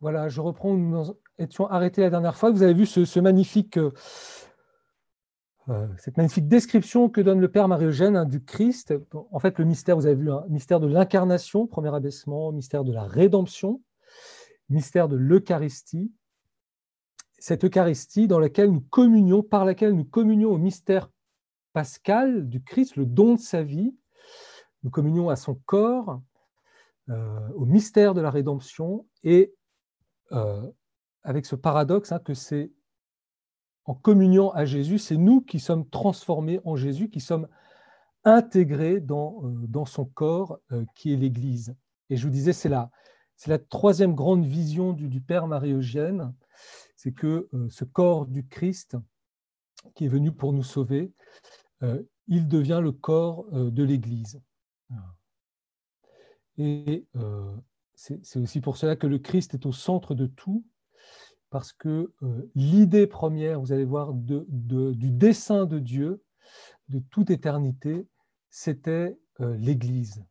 voilà, je reprends où nous étions arrêtés la dernière fois. Vous avez vu ce, magnifique, euh, euh, cette magnifique description que donne le Père Marie-Eugène hein, du Christ. En fait, le mystère, vous avez vu, hein, mystère de l'incarnation, premier abaissement, mystère de la rédemption, mystère de l'Eucharistie. Cette Eucharistie dans laquelle nous communions, par laquelle nous communions au mystère pascal du Christ, le don de sa vie. Nous communions à son corps, euh, au mystère de la rédemption et euh, avec ce paradoxe hein, que c'est en communion à Jésus, c'est nous qui sommes transformés en Jésus, qui sommes intégrés dans, euh, dans son corps qui est l'Église. Et je vous disais, c'est la, c'est la troisième grande vision du, Père Marie-Eugène, c'est que ce corps du Christ qui est venu pour nous sauver, il devient le corps de l'Église. Et euh, c'est aussi pour cela que le Christ est au centre de tout, parce que euh, l'idée première, vous allez voir, du dessein de Dieu, de toute éternité, c'était euh, l'Église.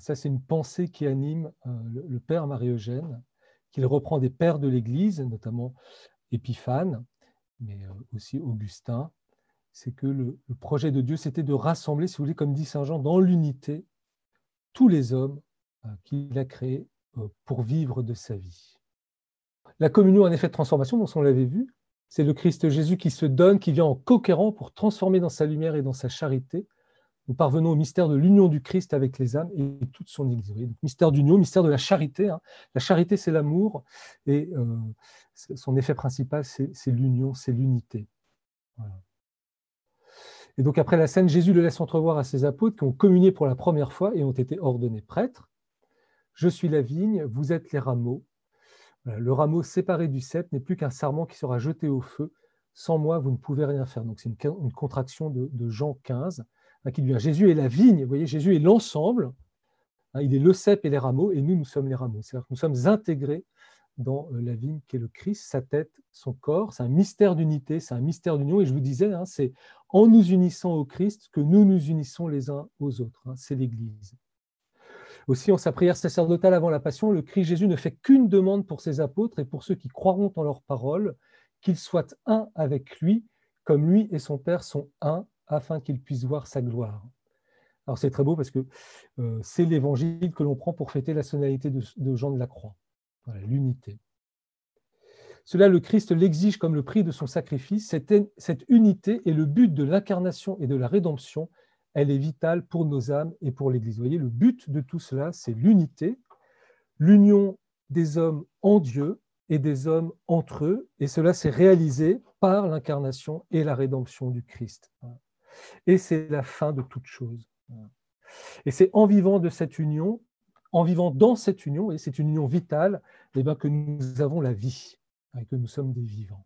Ça, c'est une pensée qui anime le, Père Marie-Eugène, qu'il reprend des pères de l'Église, notamment Épiphane, mais aussi Augustin. C'est que le, le projet de Dieu, c'était de rassembler, si vous voulez, comme dit Saint Jean, dans l'unité, tous les hommes euh, qu'il a créé euh, pour vivre de sa vie. La communion, un effet de transformation, dont on l'avait vu, c'est le Christ Jésus qui se donne, qui vient en coquérant pour transformer dans sa lumière et dans sa charité. Nous parvenons au mystère de l'union du Christ avec les âmes et toute son Église. Mystère d'union, mystère de la charité. Hein. La charité, c'est l'amour et euh, son effet principal, c'est l'union, c'est l'unité. Et donc après la scène, Jésus le laisse entrevoir à ses apôtres qui ont communié pour la première fois et ont été ordonnés prêtres. Je suis la vigne, vous êtes les rameaux. Le rameau séparé du cep n'est plus qu'un sarment qui sera jeté au feu. Sans moi, vous ne pouvez rien faire. Donc c'est une, contraction de, Jean 15 hein, qui dit Jésus est la vigne. Vous voyez, Jésus est l'ensemble. Hein, il est le cep et les rameaux, et nous, nous sommes les rameaux. C'est-à-dire que nous sommes intégrés dans euh, la vigne qui est le Christ, sa tête, son corps. C'est un mystère d'unité, c'est un mystère d'union. Et je vous disais, hein, c'est en nous unissant au Christ que nous nous unissons les uns aux autres. c'est l'Église. Aussi, en sa prière sacerdotale avant la Passion, le Christ Jésus ne fait qu'une demande pour ses apôtres et pour ceux qui croiront en leurs paroles, qu'ils soient un avec lui, comme lui et son Père sont un, afin qu'ils puissent voir sa gloire. Alors c'est très beau parce que euh, c'est l'évangile que l'on prend pour fêter la sonalité de, Jean de la Croix, voilà, l'unité. Cela, le Christ l'exige comme le prix de son sacrifice. cette unité est le but de l'incarnation et de la rédemption elle est vitale pour nos âmes et pour l'Église. Vous voyez, le but de tout cela, c'est l'unité, l'union des hommes en Dieu et des hommes entre eux, et cela s'est réalisé par l'incarnation et la rédemption du Christ. Et c'est la fin de toute chose. Et c'est en vivant de cette union, en vivant dans cette union, et c'est une union vitale, eh bien, que nous avons la vie, et que nous sommes des vivants.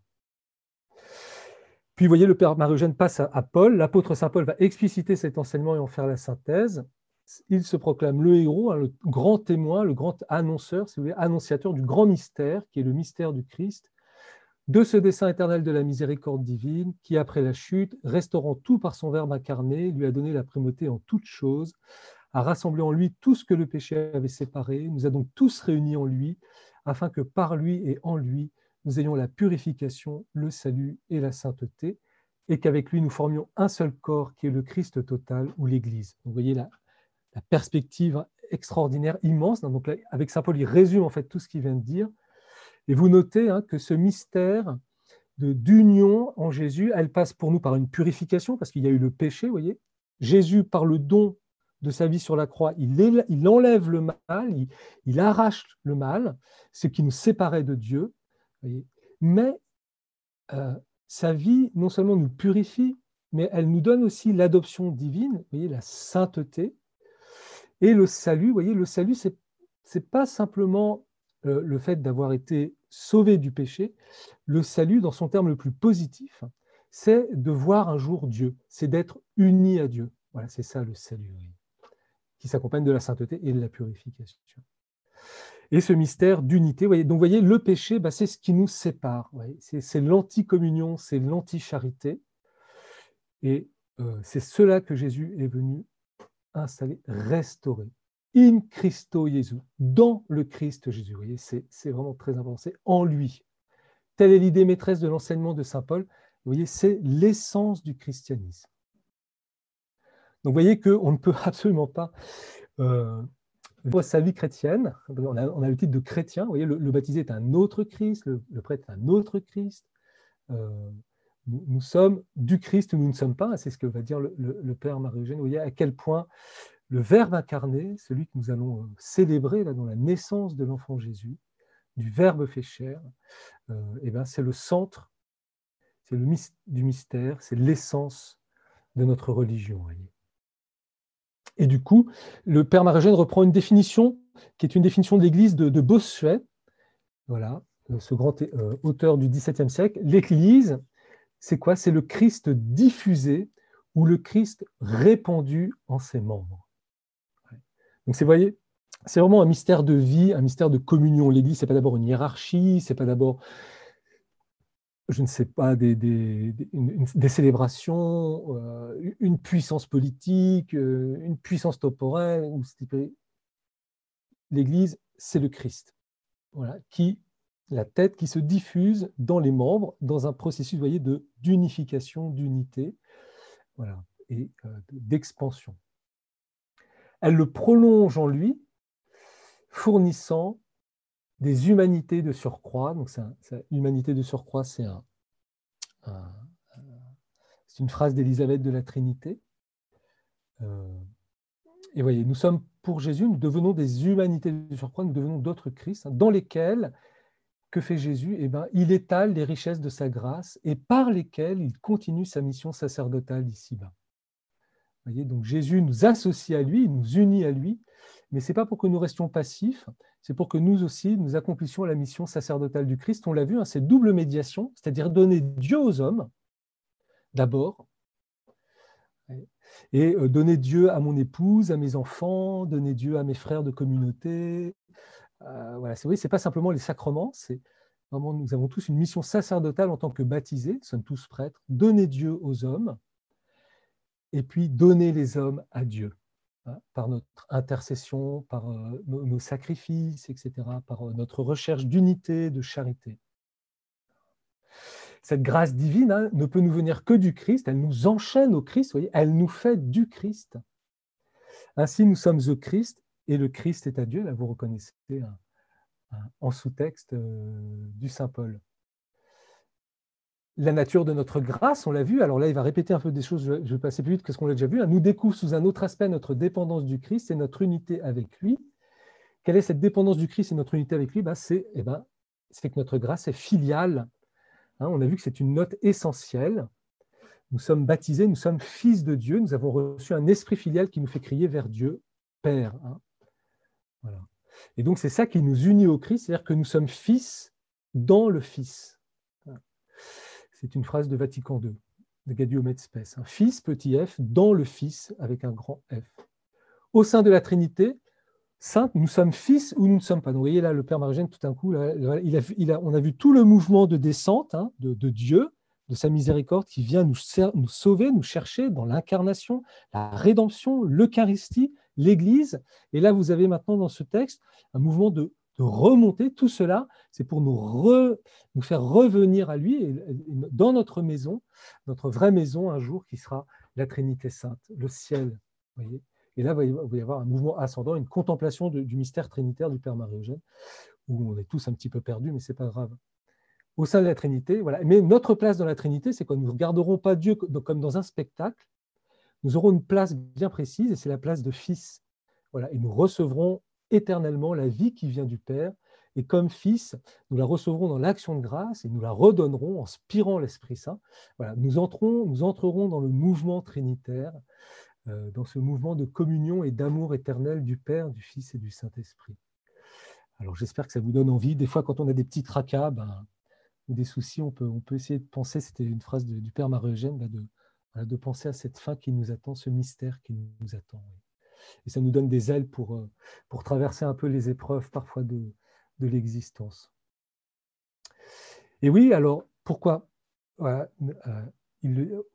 Puis, vous voyez, le Père Marie-Eugène passe à, Paul. L'apôtre Saint Paul va expliciter cet enseignement et en faire la synthèse. Il se proclame le héros, hein, le grand témoin, le grand annonceur, si vous voulez, annonciateur du grand mystère, qui est le mystère du Christ, de ce dessein éternel de la miséricorde divine, qui, après la chute, restaurant tout par son Verbe incarné, lui a donné la primauté en toutes choses, a rassemblé en lui tout ce que le péché avait séparé, nous a donc tous réunis en lui, afin que par lui et en lui, nous ayons la purification, le salut et la sainteté, et qu'avec lui nous formions un seul corps qui est le Christ total ou l'Église. Vous voyez la, perspective extraordinaire, immense. Avec Saint Paul, il résume en fait tout ce qu'il vient de dire. Et vous notez hein, que ce mystère d'union en Jésus, elle passe pour nous par une purification, parce qu'il y a eu le péché, vous voyez. Jésus, par le don de sa vie sur la croix, il, enlève le mal, il arrache le mal, ce qui nous séparait de Dieu, mais euh, sa vie, non seulement nous purifie, mais elle nous donne aussi l'adoption divine, la sainteté, et le salut. voyez, le salut, c'est n'est pas simplement euh, le fait d'avoir été sauvé du péché. Le salut, dans son terme le plus positif, c'est de voir un jour Dieu, c'est d'être uni à Dieu. Voilà, c'est ça le salut, qui s'accompagne de la sainteté et de la purification et ce mystère d'unité. Donc, vous voyez, le péché, bah, c'est ce qui nous sépare. C'est l'anticommunion, c'est l'anticharité. Et euh, c'est cela que Jésus est venu installer, restaurer. in Christo Jésus, dans le Christ Jésus. Vous voyez, c'est vraiment très important, c'est en lui. Telle est l'idée maîtresse de l'enseignement de Saint Paul. Vous voyez, c'est l'essence du christianisme. Donc vous voyez qu'on ne peut absolument pas euh, voir sa vie chrétienne. On a, le titre de chrétien. Vous voyez, le, baptisé est un autre Christ, le, prêtre est un autre Christ. Euh, nous, sommes du Christ ou nous ne sommes pas. C'est ce que va dire le, Père Marie-Eugène. Vous voyez à quel point le Verbe incarné, celui que nous allons euh, célébrer dans la naissance de l'enfant Jésus, du Verbe fait chair, euh, eh ben, c'est le centre c'est le du mystère, c'est l'essence de notre religion. Et du coup, le Père Marie-Eugène reprend une définition qui est une définition de l'Église de, de Bossuet, voilà, euh, ce grand euh, auteur du XVIIe siècle. L'Église, c'est quoi? C'est le Christ diffusé ou le Christ répandu en ses membres. Donc, c'est, voyez, c'est vraiment un mystère de vie, un mystère de communion. L'Église, c'est pas d'abord une hiérarchie, c'est pas d'abord, je ne sais pas, des, des, célébrations, euh, une puissance politique, euh, une puissance temporelle. L'Église, c'est le Christ, voilà, qui la tête qui se diffuse dans les membres dans un processus, voyez, de d'unification, d'unité, voilà, et euh, d'expansion. Elle le prolonge en lui fournissant des humanités de surcroît. Donc, humanité de surcroît, c'est un, une phrase d'Élisabeth de la Trinité. Euh, et voyez, nous sommes pour Jésus, nous devenons des humanités de surcroît, nous devenons d'autres Christ, hein, dans lesquels, que fait Jésus? Eh ben, Il étale les richesses de sa grâce et par lesquelles il continue sa mission sacerdotale ici-bas. Voyez, donc Jésus nous associe à lui, nous unit à lui, mais ce n'est pas pour que nous restions passifs, c'est pour que nous aussi, nous accomplissions la mission sacerdotale du Christ. On l'a vu, hein, c'est double médiation, c'est-à-dire donner Dieu aux hommes, d'abord, et euh, donner Dieu à mon épouse, à mes enfants, donner Dieu à mes frères de communauté. Euh, voilà, c'est ce n'est pas simplement les sacrements, c'est nous avons tous une mission sacerdotale en tant que baptisés, nous sommes tous prêtres, donner Dieu aux hommes, et puis donner les hommes à Dieu. Par notre intercession, par euh, nos, sacrifices, etc., par euh, notre recherche d'unité, de charité. Cette grâce divine hein, ne peut nous venir que du Christ, elle nous enchaîne au Christ, voyez, elle nous fait du Christ. Ainsi, nous sommes au Christ et le Christ est à Dieu. Là, vous reconnaissez en sous-texte euh, du Saint Paul la nature de notre grâce, on l'a vu. Alors là, il va répéter un peu des choses, je vais passer plus vite que ce qu'on l'a déjà vu. Nous découvre sous un autre aspect notre dépendance du Christ et notre unité avec lui. Quelle est cette dépendance du Christ et notre unité avec lui? Bah, eh ben, C'est que notre grâce est filiale. Hein, on a vu que c'est une note essentielle. Nous sommes baptisés, nous sommes fils de Dieu, nous avons reçu un esprit filial qui nous fait crier vers Dieu, Père. Hein. Et donc c'est ça qui nous unit au Christ, c'est-à-dire que nous sommes fils dans le Fils. C'est une phrase de Vatican II, de Gaudium Spes. Un fils, petit f, dans le Fils, avec un grand F. Au sein de la Trinité, sainte, nous sommes fils ou nous ne sommes pas. Vous voyez là, le Père Margène, tout d'un coup, on a vu tout le mouvement de descente hein, de, Dieu, de sa miséricorde, qui vient nous, nous sauver, nous chercher dans l'incarnation, la rédemption, l'Eucharistie, l'Église. Et là, vous avez maintenant dans ce texte un mouvement de remonter. Tout cela, c'est pour nous, faire revenir à lui dans notre maison, notre vraie maison un jour qui sera la Trinité Sainte, le ciel. Voyez et là, il va y avoir un mouvement ascendant, une contemplation du mystère trinitaire du Père Marie-Eugène, où on est tous un petit peu perdus, mais ce n'est pas grave. Au sein de la Trinité, voilà. Mais notre place dans la Trinité, c'est quoi? Nous ne regarderons pas Dieu comme dans un spectacle, nous aurons une place bien précise, et c'est la place de fils. Voilà. Et nous recevrons éternellement la vie qui vient du Père. Et comme fils, nous la recevrons dans l'action de grâce et nous la redonnerons en spirant l'Esprit Saint. Nous, entrons, nous entrerons dans le mouvement trinitaire, euh, dans ce mouvement de communion et d'amour éternel du Père, du Fils et du Saint-Esprit. Alors j'espère que ça vous donne envie. Des fois, quand on a des petits tracas ben, ou des soucis, on peut, essayer de penser, c'était une phrase du Père Marie-Eugène, ben, de penser à cette fin qui nous attend, ce mystère qui nous attend et ça nous donne des ailes pour, euh, pour traverser un peu les épreuves parfois de, l'existence. Et oui, alors pourquoi euh,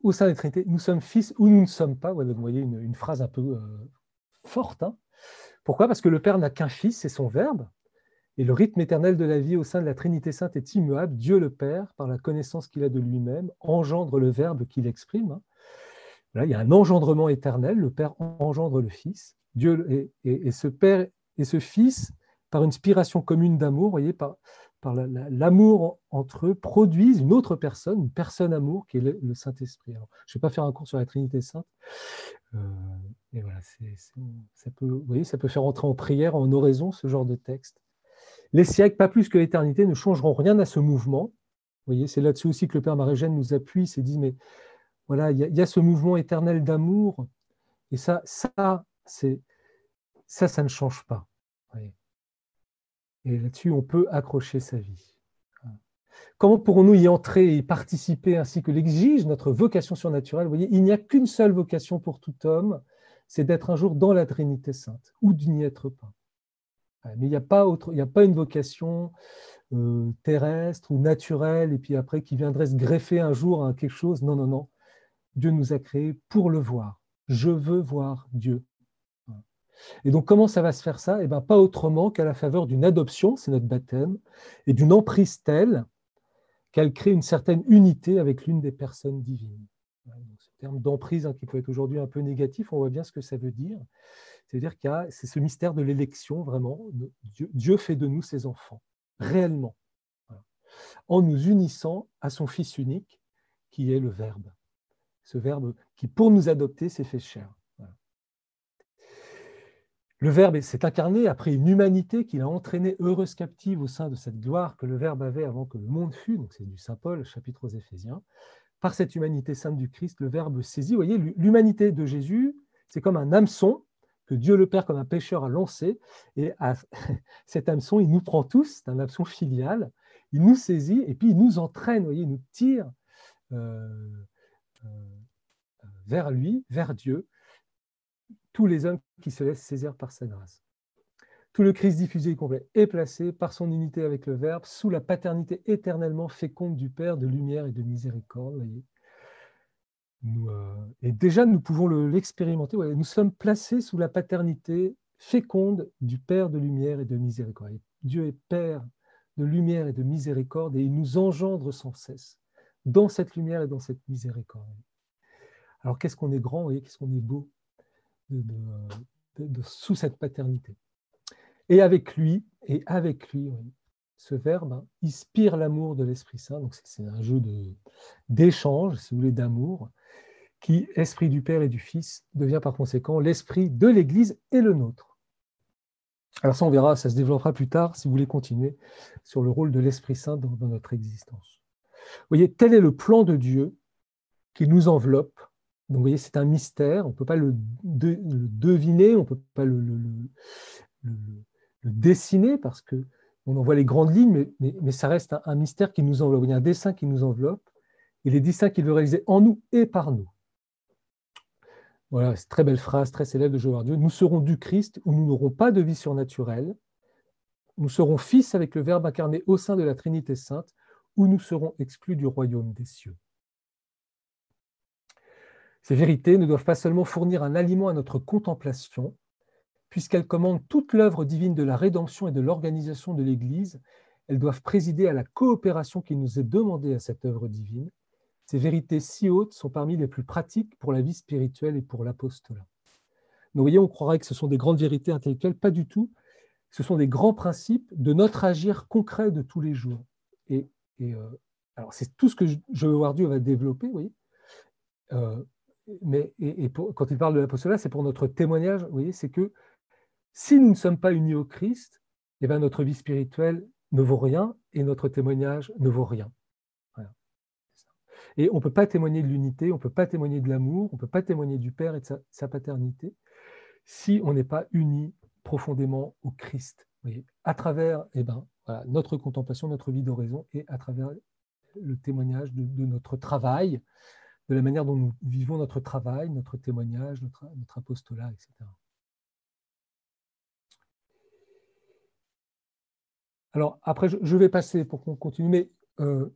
Au sein de la Trinité, nous sommes fils ou nous ne sommes pas. vous voyez une, phrase un peu euh, forte. Hein. Pourquoi? Parce que le Père n'a qu'un Fils, c'est son Verbe, et le rythme éternel de la vie au sein de la Trinité Sainte est immuable. Dieu le Père, par la connaissance qu'il a de lui-même, engendre le Verbe qu'il exprime. Hein. Il y a un engendrement éternel, le Père engendre le Fils. Dieu et, ce Père et ce Fils, par une spiration commune d'amour, voyez, par, l'amour entre eux, produisent une autre personne, une personne amour, qui est le, Saint-Esprit. je ne vais pas faire un cours sur la Trinité Sainte. Euh, voilà, ça, peut, ça peut faire entrer en prière, en oraison, ce genre de texte. Les siècles, pas plus que l'éternité, ne changeront rien à ce mouvement. Voyez, c'est là-dessus aussi que le Père Marie-Jeanne nous appuie, c'est dit, mais voilà, il y, a ce mouvement éternel d'amour, et ça, ça, ça, ne change pas. Et là-dessus, on peut accrocher sa vie. Comment pourrons-nous y entrer et y participer ainsi que l'exige notre vocation surnaturelle? Voyez, il n'y a qu'une seule vocation pour tout homme, c'est d'être un jour dans la Trinité sainte, ou de n'y être pas. Mais il n'y a, pas autre, il a pas une vocation euh, terrestre ou naturelle, et puis après qui viendrait se greffer un jour à quelque chose. Non, non, non. Dieu nous a créés pour le voir. Je veux voir Dieu. Et donc, comment ça va se faire ça? Eh bien, pas autrement qu'à la faveur d'une adoption, c'est notre baptême, et d'une emprise telle qu'elle crée une certaine unité avec l'une des personnes divines. ce terme d'emprise, hein, qui peut être aujourd'hui un peu négatif, on voit bien ce que ça veut dire. C'est-à-dire a, c'est ce mystère de l'élection, vraiment. Dieu, fait de nous ses enfants, réellement, en nous unissant à son Fils unique, qui est le Verbe. Ce Verbe qui, pour nous adopter, s'est fait chair. Le Verbe s'est incarné après une humanité qu'il a entraînée heureuse captive au sein de cette gloire que le Verbe avait avant que le monde fût, donc c'est du Saint Paul, chapitre aux Éphésiens. Par cette humanité sainte du Christ, le Verbe saisit. Vous voyez, l'humanité de Jésus, c'est comme un hameçon que Dieu le Père, comme un pécheur, a lancé. Et cet hameçon, il nous prend tous, c'est un hameçon filial. Il nous saisit et puis il nous entraîne, vous voyez, il nous tire euh, vers lui, vers Dieu tous les hommes qui se laissent saisir par sa grâce. Tout le Christ diffusé et complet est placé par son unité avec le Verbe sous la paternité éternellement féconde du Père de lumière et de miséricorde. Euh, et déjà, nous pouvons l'expérimenter. nous sommes placés sous la paternité féconde du Père de lumière et de miséricorde. Dieu est Père de lumière et de miséricorde et il nous engendre sans cesse dans cette lumière et dans cette miséricorde. Alors qu'est-ce qu'on est grand, voyez, qu'est-ce qu'on est beau sous cette paternité. Et avec lui, et avec lui, ce verbe hein, inspire l'amour de l'Esprit Saint. Donc c'est un jeu d'échange, si vous voulez, d'amour, qui, esprit du Père et du Fils, devient par conséquent l'esprit de l'Église et le nôtre. Alors ça, on verra, ça se développera plus tard, si vous voulez continuer, sur le rôle de l'Esprit Saint dans notre existence. Voyez, tel est le plan de Dieu qui nous enveloppe donc, vous voyez, c'est un mystère, on ne peut pas le, deviner, on ne peut pas le, dessiner parce que on en voit les grandes lignes, mais, ça reste un, mystère qui nous enveloppe. Il y a un dessin qui nous enveloppe, et les dessins qu'il veut réaliser en nous et par nous. Voilà, c'est très belle phrase, très célèbre de Joël Dieu. Nous serons du Christ où nous n'aurons pas de vie surnaturelle. Nous serons fils avec le Verbe incarné au sein de la Trinité sainte, où nous serons exclus du royaume des cieux. Ces vérités ne doivent pas seulement fournir un aliment à notre contemplation, puisqu'elles commandent toute l'œuvre divine de la rédemption et de l'organisation de l'Église, elles doivent présider à la coopération qui nous est demandée à cette œuvre divine. Ces vérités si hautes sont parmi les plus pratiques pour la vie spirituelle et pour l'apostolat. Nous voyez, on croirait que ce sont des grandes vérités intellectuelles, pas du tout. Ce sont des grands principes de notre agir concret de tous les jours. Et, euh, alors, c'est tout ce que je veux voir Dieu va développer. Euh, mais et, quand il parle de l'apostolat, c'est pour notre témoignage, voyez, c'est que si nous ne sommes pas unis au Christ, eh bien notre vie spirituelle ne vaut rien et notre témoignage ne vaut rien. Et on ne peut pas témoigner de l'unité, on ne peut pas témoigner de l'amour, on ne peut pas témoigner du Père et de sa, paternité si on n'est pas uni profondément au Christ. Voyez, à travers eh ben, notre contemplation, notre vie d'oraison et à travers le témoignage de notre travail, de la manière dont nous vivons notre travail, notre témoignage, notre, apostolat, etc. Alors, après, je vais passer pour qu'on continue, mais euh,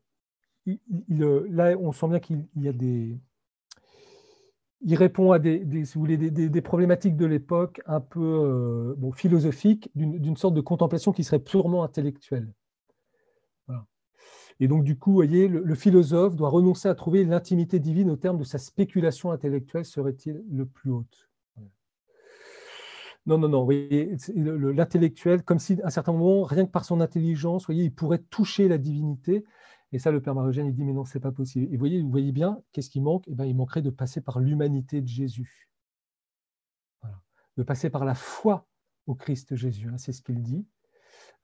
là, on sent bien qu'il y a des, il répond à des, des, problématiques de l'époque un peu euh, philosophiques, d'une sorte de contemplation qui serait purement intellectuelle. Et donc, du coup, voyez, le, philosophe doit renoncer à trouver l'intimité divine au terme de sa spéculation intellectuelle serait-il le plus haute? Non, non, non, l'intellectuel, comme si à un certain moment, rien que par son intelligence, voyez, il pourrait toucher la divinité, et ça, le Père Marogène, il dit, mais non, c'est pas possible. Et vous voyez, bien, qu'est-ce qui manque? Eh bien, Il manquerait de passer par l'humanité de Jésus. De passer par la foi au Christ Jésus, hein, c'est ce qu'il dit.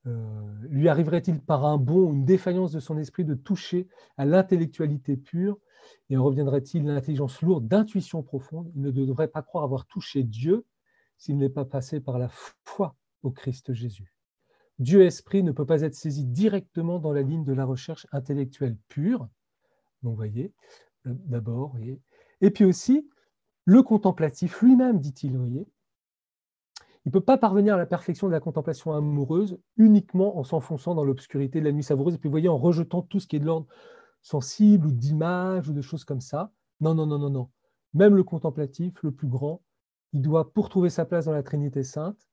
Euh, lui arriverait-il par un bon, une défaillance de son esprit de toucher à l'intellectualité pure? Et en reviendrait-il l'intelligence lourde d'intuition profonde? Il ne devrait pas croire avoir touché Dieu s'il n'est pas passé par la foi au Christ Jésus. Dieu esprit ne peut pas être saisi directement dans la ligne de la recherche intellectuelle pure. Donc, voyez, euh, d'abord. Et puis aussi, le contemplatif lui-même, dit-il, voyez, il ne peut pas parvenir à la perfection de la contemplation amoureuse uniquement en s'enfonçant dans l'obscurité de la nuit savoureuse, et puis vous voyez, en rejetant tout ce qui est de l'ordre sensible ou d'image ou de choses comme ça. Non, non, non, non, non. Même le contemplatif, le plus grand, il doit, pour trouver sa place dans la Trinité sainte,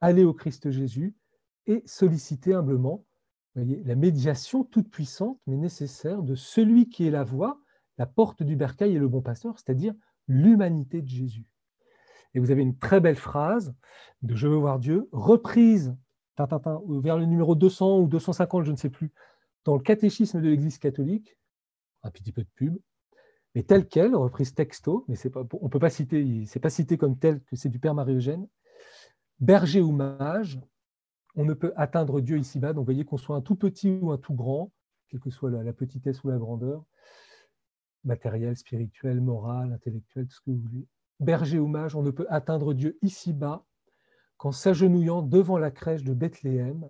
aller au Christ Jésus, et solliciter humblement la médiation toute puissante mais nécessaire de celui qui est la voie, la porte du bercail et le bon pasteur, c'est-à-dire l'humanité de Jésus. Et vous avez une très belle phrase de Je veux voir Dieu, reprise vers le numéro 200 ou 250, je ne sais plus, dans le catéchisme de l'Église catholique, un petit peu de pub, mais telle qu'elle, reprise texto, mais on ne peut pas citer, c'est pas cité comme tel que c'est du Père Marie-Eugène, berger ou mage, on ne peut atteindre Dieu ici-bas. Donc, voyez qu'on soit un tout petit ou un tout grand, quelle que soit la, petitesse ou la grandeur, matériel, spirituel, moral, intellectuel, tout ce que vous voulez. Berger ou mage, on ne peut atteindre Dieu ici-bas qu'en s'agenouillant devant la crèche de Bethléem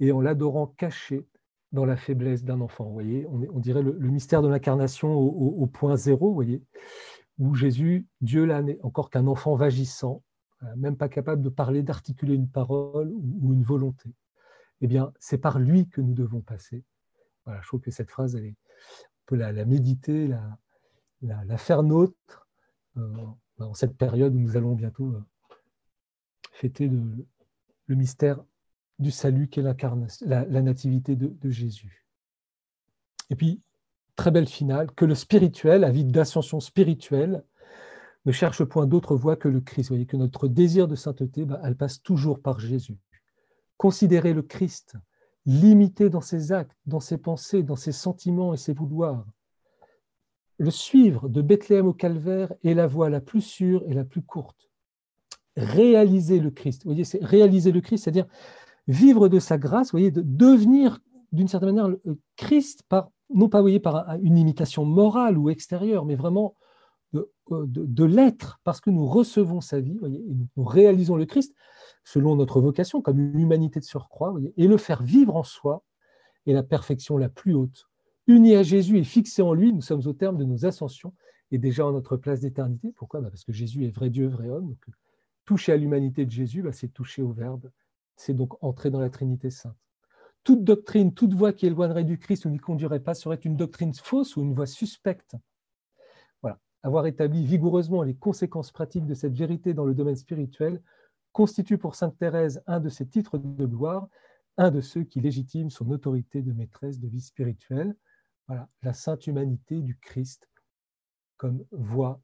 et en l'adorant caché dans la faiblesse d'un enfant. Vous voyez, on, dirait le, mystère de l'incarnation au, point zéro, vous voyez, où Jésus, Dieu là n'est encore qu'un enfant vagissant, même pas capable de parler, d'articuler une parole ou une volonté. Eh bien, c'est par lui que nous devons passer. Voilà, je trouve que cette phrase, elle est, on peut la, méditer, la, la, faire nôtre euh, en cette période où nous allons bientôt euh, fêter le, mystère du salut qu'est la, la nativité de, de Jésus. Et puis, très belle finale, que le spirituel, à vie d'ascension spirituelle, ne cherche point d'autre voie que le Christ. Vous voyez que notre désir de sainteté, bah, elle passe toujours par Jésus. Considérer le Christ, l'imiter dans ses actes, dans ses pensées, dans ses sentiments et ses vouloirs. Le suivre de Bethléem au calvaire est la voie la plus sûre et la plus courte. Réaliser le Christ. Voyez, c'est réaliser le Christ, c'est-à-dire vivre de sa grâce, voyez, de devenir d'une certaine manière le Christ par non pas par une imitation morale ou extérieure, mais vraiment euh, de, l'être, parce que nous recevons sa vie, nous réalisons le Christ selon notre vocation, comme une humanité de surcroît, et le faire vivre en soi est la perfection la plus haute. Unis à Jésus et fixés en lui, nous sommes au terme de nos ascensions et déjà en notre place d'éternité. Pourquoi? Bah, Parce que Jésus est vrai Dieu, vrai homme. Toucher à l'humanité de Jésus, bah, c'est toucher au Verbe, c'est donc entrer dans la Trinité sainte. Toute doctrine, toute voie qui éloignerait du Christ ou n'y conduirait pas serait une doctrine fausse ou une voie suspecte avoir établi vigoureusement les conséquences pratiques de cette vérité dans le domaine spirituel constitue pour Sainte Thérèse un de ses titres de gloire, un de ceux qui légitiment son autorité de maîtresse de vie spirituelle. Voilà, la sainte humanité du Christ comme voie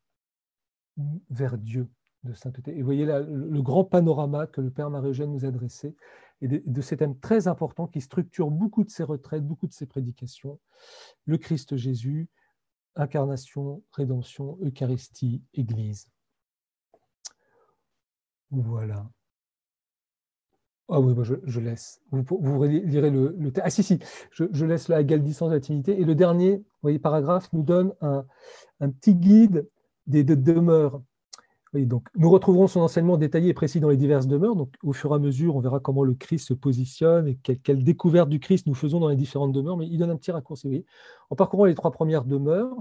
vers Dieu de sainteté. Et voyez là le grand panorama que le Père Marie-Eugène nous a dressé, et de, de, ces thèmes très importants qui structurent beaucoup de ses retraites, beaucoup de ses prédications. Le Christ Jésus, incarnation, rédemption, Eucharistie, Église. Voilà. Ah oui, je, laisse. Vous, lirez le, le, Ah si, si, je, laisse la égale distance de la Trinité. Et le dernier, paragraphe nous donne un, un petit guide des demeures donc, nous retrouverons son enseignement détaillé et précis dans les diverses demeures. Donc, au fur et à mesure, on verra comment le Christ se positionne et quelle, découverte du Christ nous faisons dans les différentes demeures. Mais il donne un petit raccourci. En parcourant les trois premières demeures,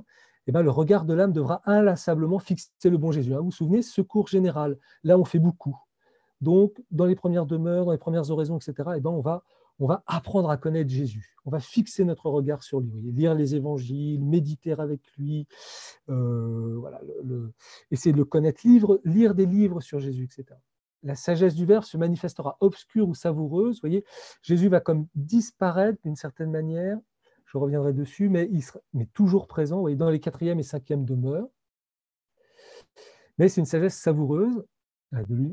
eh ben, le regard de l'âme devra inlassablement fixer le bon Jésus. Hein, vous vous souvenez, secours général. Là, on fait beaucoup. Donc, dans les premières demeures, dans les premières oraisons, etc., eh ben, on, va, on va apprendre à connaître Jésus. On va fixer notre regard sur lui, lire les évangiles, méditer avec lui, euh, voilà, essayer de le connaître, lire des livres sur Jésus, etc. La sagesse du Verbe se manifestera obscure ou savoureuse. Vous voyez, Jésus va comme disparaître d'une certaine manière. Je reviendrai dessus, mais il sera toujours présent. Vous voyez, dans les quatrième et cinquième demeures. Mais c'est une sagesse savoureuse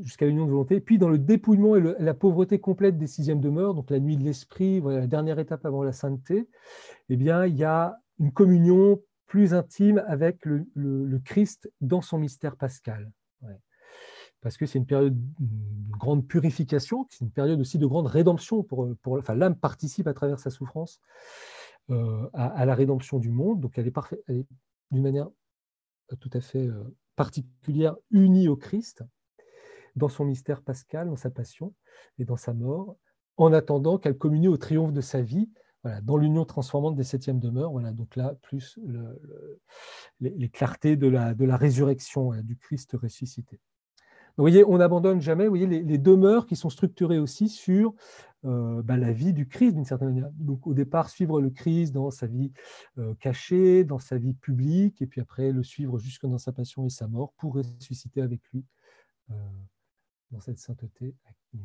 jusqu'à l'union de volonté. Puis dans le dépouillement et la pauvreté complète des sixièmes demeures, donc la nuit de l'esprit, voilà, la dernière étape avant la sainteté, eh bien, il y a une communion plus intime avec le, Christ dans son mystère pascal. Parce que c'est une période de grande purification, c'est une période aussi de grande rédemption. Pour, pour, enfin, l'âme participe à travers sa souffrance euh, à, la rédemption du monde, donc elle est, parfaite, d'une manière tout à fait euh, particulière unie au Christ dans son mystère pascal, dans sa passion et dans sa mort, en attendant qu'elle communie au triomphe de sa vie, voilà, dans l'union transformante des septièmes demeures. Voilà, donc là, plus les, clartés de la, de la résurrection du Christ ressuscité. vous voyez, on n'abandonne jamais vous voyez, les, demeures qui sont structurées aussi sur euh, bah, la vie du Christ d'une certaine manière. Donc au départ, suivre le Christ dans sa vie euh, cachée, dans sa vie publique, et puis après le suivre jusque dans sa passion et sa mort pour ressusciter avec lui euh, dans cette sainteté acquise.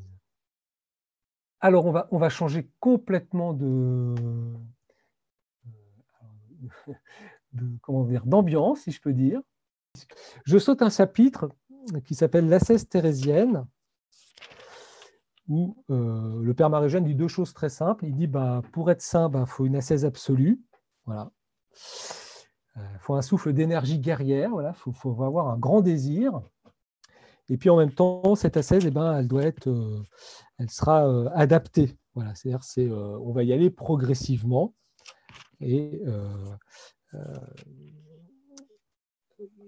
Alors, on va, on va changer complètement de, de comment dire, d'ambiance, si je peux dire. Je saute un chapitre qui s'appelle l'ascèse thérésienne, où euh, le père Marie-Jeanne dit deux choses très simples. Il dit bah, pour être saint, il bah, faut une ascèse absolue. Voilà. Il euh, faut un souffle d'énergie guerrière. Voilà. Il faut, faut, avoir un grand désir. Et puis en même temps, cette ascèse, eh ben, elle doit être, euh, elle sera euh, adaptée. Voilà, c'est-à-dire, c'est, euh, on va y aller progressivement et,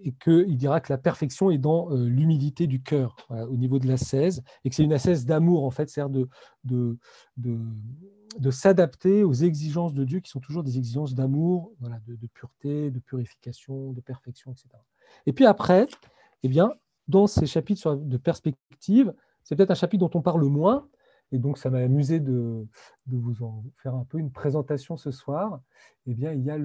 et qu'il dira que la perfection est dans l'humilité du cœur au niveau de l'ascèse et que c'est une ascèse d'amour en fait, c'est-à-dire de, de, de, de s'adapter aux exigences de Dieu qui sont toujours des exigences d'amour, voilà, de, de, pureté, de purification, de perfection, etc. Et puis après, eh bien, dans ces chapitres de perspective, c'est peut-être un chapitre dont on parle moins, et donc ça m'a amusé de, vous en faire un peu une présentation ce soir. Eh bien, il y a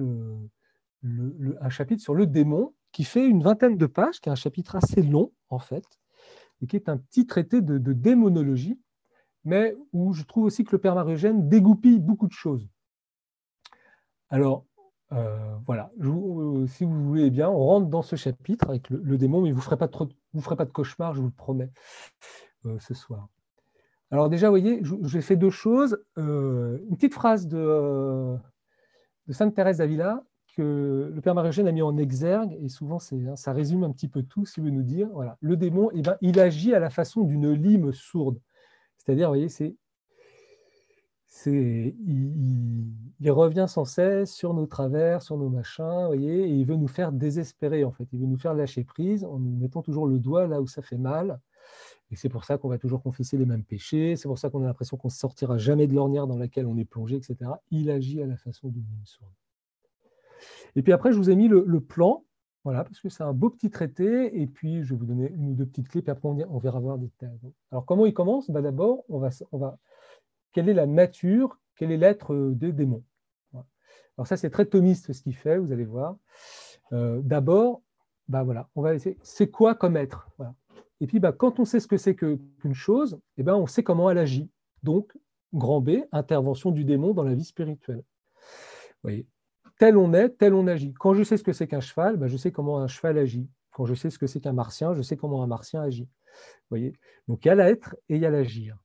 un chapitre sur le démon qui fait une vingtaine de pages, qui est un chapitre assez long en fait, et qui est un petit traité de, démonologie, mais où je trouve aussi que le Père Marugène dégoupille beaucoup de choses. Alors, euh, voilà, euh, si vous voulez bien, on rentre dans ce chapitre avec le, démon, mais vous ne ferez, pas vous ferez pas de cauchemar, je vous le promets, euh, ce soir. Alors déjà, vous voyez, j'ai fait deux choses. une petite phrase de, de Sainte Thérèse d'Avila que le Père Marie-Eugène a mis en exergue, et souvent hein, ça résume un petit peu tout, s'il veut nous dire. Le démon, eh ben, il agit à la façon d'une lime sourde. C'est-à-dire, vous voyez, c'est il, revient sans cesse sur nos travers, sur nos machins, voyez, et il veut nous faire désespérer, en fait. Il veut nous faire lâcher prise en nous mettant toujours le doigt là où ça fait mal. Et c'est pour ça qu'on va toujours confesser les mêmes péchés, c'est pour ça qu'on a l'impression qu'on ne sortira jamais de l'ornière dans laquelle on est plongé, etc. Il agit à la façon d'une sourde. Et puis après, je vous ai mis le, plan, voilà, parce que c'est un beau petit traité, et puis je vais vous donner une ou deux petites clés, puis après on, verra voir des thèmes. Alors comment il commence? Bah, D'abord, on va, on va quelle est la nature, quel est l'être euh, des démons. Alors ça, c'est très thomiste ce qu'il fait, vous allez voir. Euh, d'abord, bah voilà, on va essayer, c'est quoi comme être? Et puis, bah, quand on sait ce que c'est qu'une chose, eh ben, on sait comment elle agit. Donc, grand B, intervention du démon dans la vie spirituelle. Voyez, tel on est, tel on agit. Quand je sais ce que c'est qu'un cheval, bah, je sais comment un cheval agit. Quand je sais ce que c'est qu'un martien, je sais comment un martien agit. Voyez Donc, il y a l'être et il y a l'agir.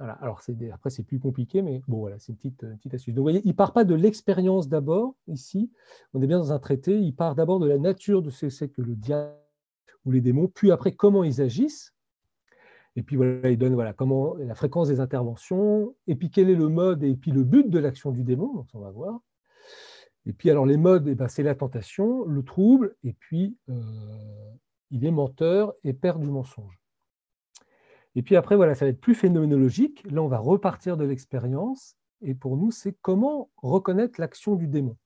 Alors, après, c'est plus compliqué, mais bon, voilà, c'est une petite, petite astuce. Donc, vous voyez, il ne part pas de l'expérience d'abord, ici. On est bien dans un traité. Il part d'abord de la nature de ce que c'est que le diable ou les démons, puis après, comment ils agissent. Et puis, voilà, il donne voilà, comment, la fréquence des interventions, et puis quel est le mode et puis le but de l'action du démon. Donc, on va voir. Et puis, alors, les modes, eh ben, c'est la tentation, le trouble, et puis, euh, il est menteur et père du mensonge. Et puis après, voilà, ça va être plus phénoménologique. Là, on va repartir de l'expérience. Et pour nous, c'est comment reconnaître l'action du démon.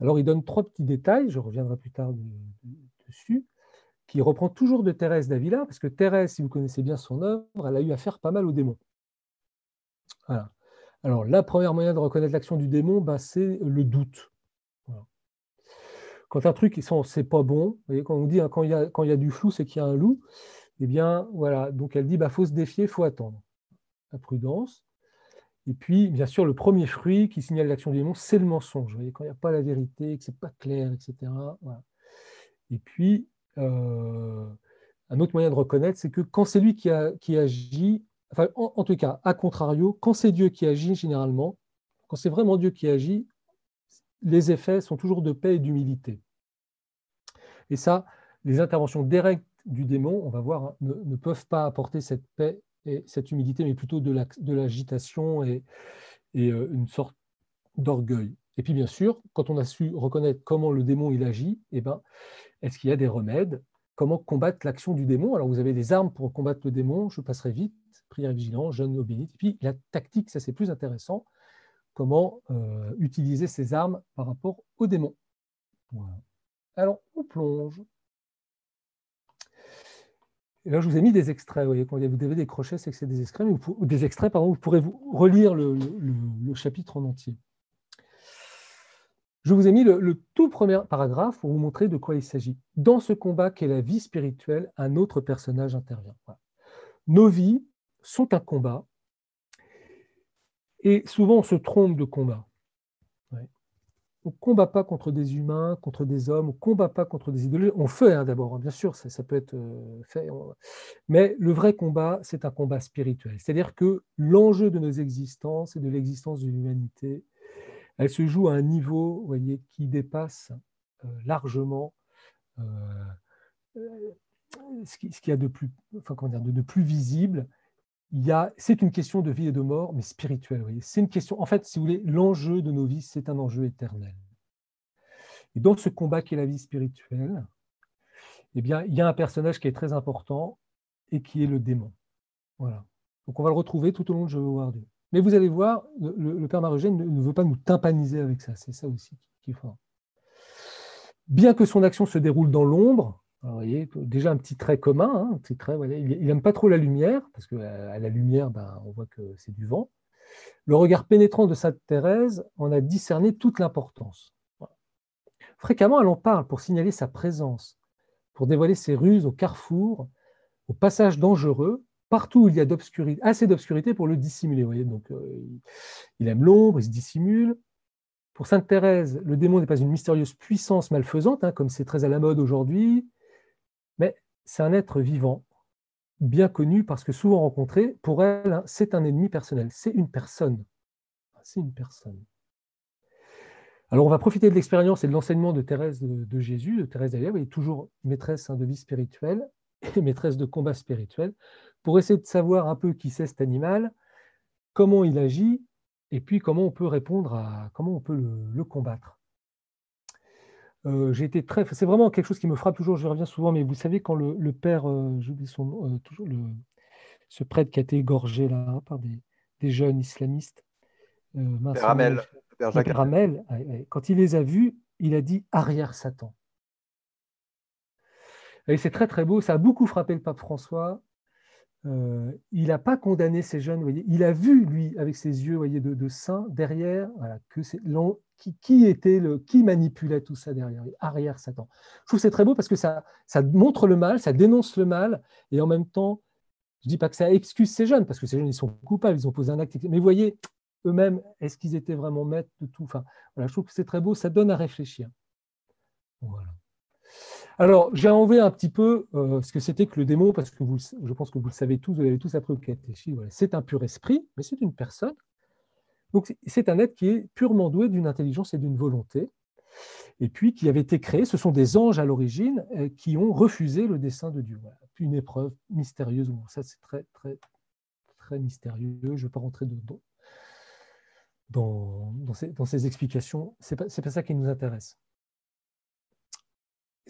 Alors, il donne trois petits détails, je reviendrai plus tard dessus, qui reprend toujours de Thérèse d'Avila, parce que Thérèse, si vous connaissez bien son œuvre, elle a eu affaire pas mal aux démons. Voilà. Alors, la première moyen de reconnaître l'action du démon, bah, c'est le doute. Quand un truc, c'est pas bon, quand on dit hein, quand il y a, quand il y a du flou, c'est qu'il y a un loup, eh bien, voilà. Donc, elle dit, bah, faut se défier, faut attendre. La prudence. Et puis, bien sûr, le premier fruit qui signale l'action du démon, c'est le mensonge. Vous voyez, quand il n'y a pas la vérité, que ce n'est pas clair, etc. Et puis, euh, un autre moyen de reconnaître, c'est que quand c'est lui qui, agit, enfin, en, tout cas, à contrario, quand c'est Dieu qui agit, généralement, quand c'est vraiment Dieu qui agit, les effets sont toujours de paix et d'humilité. Et ça, les interventions directes du démon, on va voir, hein, ne, peuvent pas apporter cette paix et cette humilité, mais plutôt de l'agitation et, euh, une sorte d'orgueil. Et puis bien sûr, quand on a su reconnaître comment le démon il agit, eh ben, est-ce qu'il y a des remèdes? Comment combattre l'action du démon? Alors vous avez des armes pour combattre le démon, je passerai vite, prière vigilante, jeûne obéite. Et puis la tactique, ça c'est plus intéressant, comment euh, utiliser ces armes par rapport au démon. Alors on plonge. Là, je vous ai mis des extraits. Vous voyez, vous avez des crochets, c'est que c'est des extraits, vous, des extraits, vous pourrez relire le, chapitre en entier. Je vous ai mis le, tout premier paragraphe pour vous montrer de quoi il s'agit. Dans ce combat qu'est la vie spirituelle, un autre personnage intervient. Nos vies sont un combat, et souvent on se trompe de combat. On ne combat pas contre des humains, contre des hommes, on ne combat pas contre des idéologies. On fait hein, d'abord, hein, bien sûr, ça, peut être euh, fait. Mais le vrai combat, c'est un combat spirituel. C'est-à-dire que l'enjeu de nos existences et de l'existence de l'humanité, elle se joue à un niveau voyez, qui dépasse euh, largement euh, ce qu'il y a de plus, enfin, comment dire, de, plus visible. C'est une question de vie et de mort, mais spirituelle. C'est une question, en fait, si vous voulez, l'enjeu de nos vies, c'est un enjeu éternel. Et dans ce combat qui est la vie spirituelle, eh bien, il y a un personnage qui est très important et qui est le démon. Voilà. Donc on va le retrouver tout au long de Je veux voir Dieu. Mais vous allez voir, le, Père Marugène ne, veut pas nous tympaniser avec ça. C'est ça aussi qui est fort. Bien que son action se déroule dans l'ombre, vous voyez, déjà un petit trait commun, hein, il n'aime pas trop la lumière, parce qu'à euh, la lumière, ben, on voit que c'est du vent. Le regard pénétrant de Sainte Thérèse en a discerné toute l'importance. Fréquemment, elle en parle pour signaler sa présence, pour dévoiler ses ruses au carrefour, au passage dangereux, partout où il y a assez d'obscurité pour le dissimuler. Voyez Donc, euh, il aime l'ombre, il se dissimule. Pour Sainte Thérèse, le démon n'est pas une mystérieuse puissance malfaisante, hein, comme c'est très à la mode aujourd'hui, c'est un être vivant, bien connu parce que souvent rencontré. Pour elle, hein, c'est un ennemi personnel, c'est une personne. C'est une personne. Alors, on va profiter de l'expérience et de l'enseignement de Thérèse de, Jésus, de Thérèse d'Avila, est toujours maîtresse hein, de vie spirituelle et maîtresse de combat spirituel, pour essayer de savoir un peu qui c'est cet animal, comment il agit, et puis comment on peut répondre à comment on peut le, combattre. Euh, j'ai été très, c'est vraiment quelque chose qui me frappe toujours. Je reviens souvent, mais vous savez quand le, père, euh, j'oublie son nom, euh, toujours le, ce prêtre qui a été égorgé là hein, par des, jeunes islamistes. père père quand il les a vus, il a dit arrière Satan. Et c'est très très beau. Ça a beaucoup frappé le pape François. Euh, il n'a pas condamné ces jeunes. Voyez. Il a vu, lui, avec ses yeux voyez, de, saint, derrière, qui, qui, était le, qui manipulait tout ça derrière, arrière Satan. Je trouve c'est très beau parce que ça, ça montre le mal, ça dénonce le mal, et en même temps, je ne dis pas que ça excuse ces jeunes, parce que ces jeunes, ils sont coupables, ils ont posé un acte. Mais vous voyez, eux-mêmes, est-ce qu'ils étaient vraiment maîtres de tout? Enfin, voilà, Je trouve que c'est très beau, ça donne à réfléchir. Voilà. Alors, j'ai enlevé un petit peu euh, ce que c'était que le démon, parce que je pense que vous le savez tous, vous avez tous appris au catéchisme. C'est un pur esprit, mais c'est une personne. Donc, c'est un être qui est purement doué d'une intelligence et d'une volonté, et puis qui avait été créé. Ce sont des anges à l'origine euh, qui ont refusé le dessein de Dieu. Voilà. Une épreuve mystérieuse. ça, c'est très, très, très mystérieux. Je ne vais pas rentrer dedans. Dans, ces, explications. Ce n'est pas ça qui nous intéresse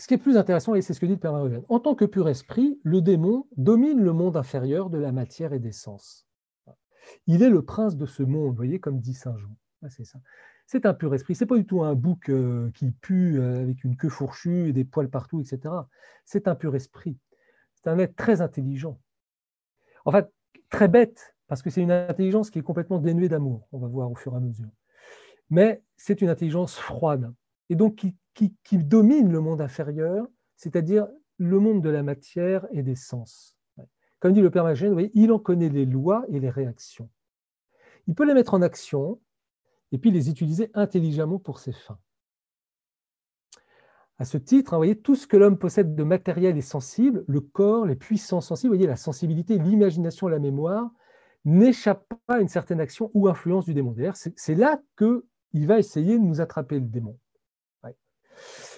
ce qui est plus intéressant, et c'est ce que dit le Père Marugène, en tant que pur esprit, le démon domine le monde inférieur de la matière et des sens. Il est le prince de ce monde, voyez, comme dit Saint Jean. C'est ça. C'est un pur esprit. C'est pas du tout un bouc euh, qui pue euh, avec une queue fourchue et des poils partout, etc. C'est un pur esprit. C'est un être très intelligent. En fait, très bête, parce que c'est une intelligence qui est complètement dénuée d'amour, on va voir au fur et à mesure. Mais c'est une intelligence froide, et donc qui, domine le monde inférieur, c'est-à-dire le monde de la matière et des sens. Comme dit le Père Magène, il en connaît les lois et les réactions. Il peut les mettre en action et puis les utiliser intelligemment pour ses fins. À ce titre, voyez, tout ce que l'homme possède de matériel et sensible, le corps, les puissances sensibles, la sensibilité, l'imagination, la mémoire, n'échappe pas à une certaine action ou influence du démon. D'ailleurs, c'est là qu'il va essayer de nous attraper, le démon.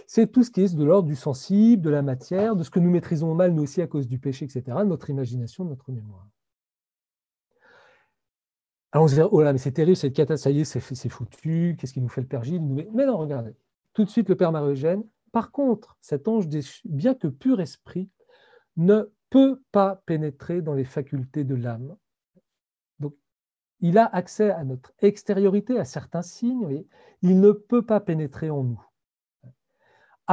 C'est tout ce qui est de l'ordre du sensible, de la matière, de ce que nous maîtrisons mal, nous aussi, à cause du péché, etc., notre imagination, notre mémoire. Alors on se dit, oh là, mais c'est terrible, cette catastrophe, ça y est, c'est foutu, qu'est-ce qui nous fait le Père Gilles Mais non, regardez, tout de suite, le Père Marie-Eugène par contre, cet ange déchu, bien que pur esprit, ne peut pas pénétrer dans les facultés de l'âme. Donc, il a accès à notre extériorité, à certains signes, il ne peut pas pénétrer en nous.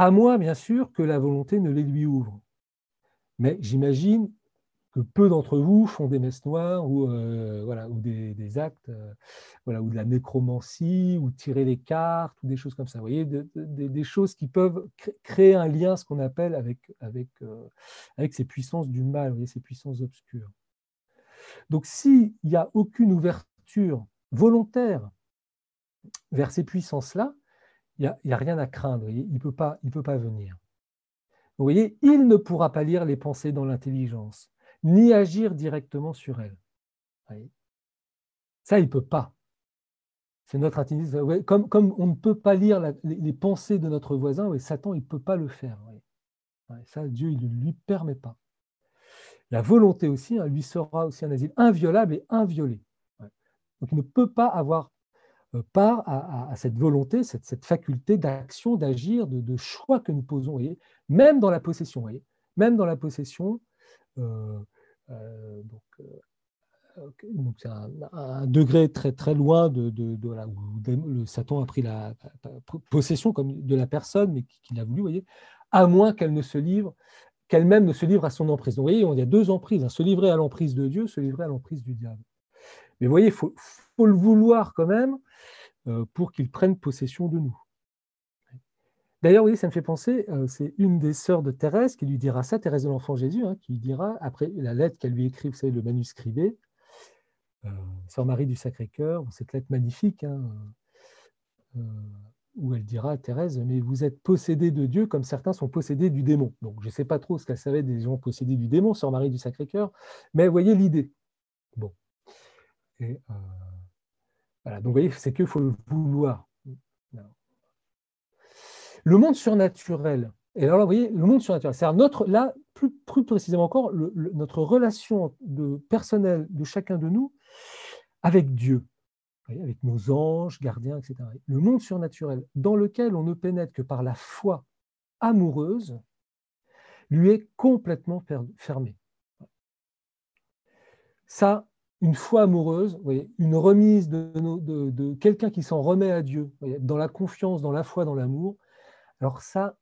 À moins, bien sûr, que la volonté ne les lui ouvre. Mais j'imagine que peu d'entre vous font des messes noires ou, euh, ou des, actes, euh, ou de la nécromancie, ou tirer les cartes, ou des choses comme ça. Vous voyez, des choses qui peuvent créer un lien, ce qu'on appelle avec, euh, ces puissances du mal, vous ces puissances obscures. Donc, s'il n'y a aucune ouverture volontaire vers ces puissances-là, n'y a, a, rien à craindre. Il ne peut, pas, il venir. Vous voyez, il ne pourra pas lire les pensées dans l'intelligence ni agir directement sur elle. Ça, il ne peut pas. C'est notre intimité. Comme, on ne peut pas lire les, pensées de notre voisin, Satan, il ne peut pas le faire. Ça, Dieu, il ne lui permet pas. La volonté aussi, hein, lui sera aussi un asile inviolable et inviolé. Donc il ne peut pas avoir part à, cette volonté, cette, faculté d'action, d'agir, de, choix que nous posons, même dans la possession. Même dans la possession, euh, euh, donc, c'est un, degré très très loin de, où le Satan a pris la, possession comme de la personne, mais qu'il a voulu, voyez, à moins qu'elle ne se livre, qu'elle-même ne se livre à son emprise. Donc, voyez, il y a deux emprises, hein, se livrer à l'emprise de Dieu, se livrer à l'emprise du diable. Mais voyez, il faut, le vouloir quand même pour qu'il prenne possession de nous. D'ailleurs, oui, ça me fait penser, euh, c'est une des sœurs de Thérèse qui lui dira ça, Thérèse de l'Enfant Jésus, hein, qui lui dira, après la lettre qu'elle lui écrit, vous savez, le manuscrit B, euh, Sœur Marie du Sacré-Cœur, cette lettre magnifique, hein, euh, où elle dira à Thérèse, mais vous êtes possédée de Dieu comme certains sont possédés du démon. Donc, je ne sais pas trop ce qu'elle savait des gens possédés du démon, Sœur Marie du Sacré-Cœur, mais voyez l'idée. Bon. Donc vous voyez, c'est qu'il faut le vouloir. Le monde surnaturel, et alors là, vous voyez, le monde surnaturel, c'est notre, là, plus, plus précisément encore, notre relation de, personnelle de chacun de nous avec Dieu, avec nos anges, gardiens, etc. Le monde surnaturel, dans lequel on ne pénètre que par la foi amoureuse, lui est complètement fermé. Ça, une foi amoureuse, une remise de, quelqu'un qui s'en remet à Dieu, dans la confiance, dans la foi, dans l'amour, alors ça,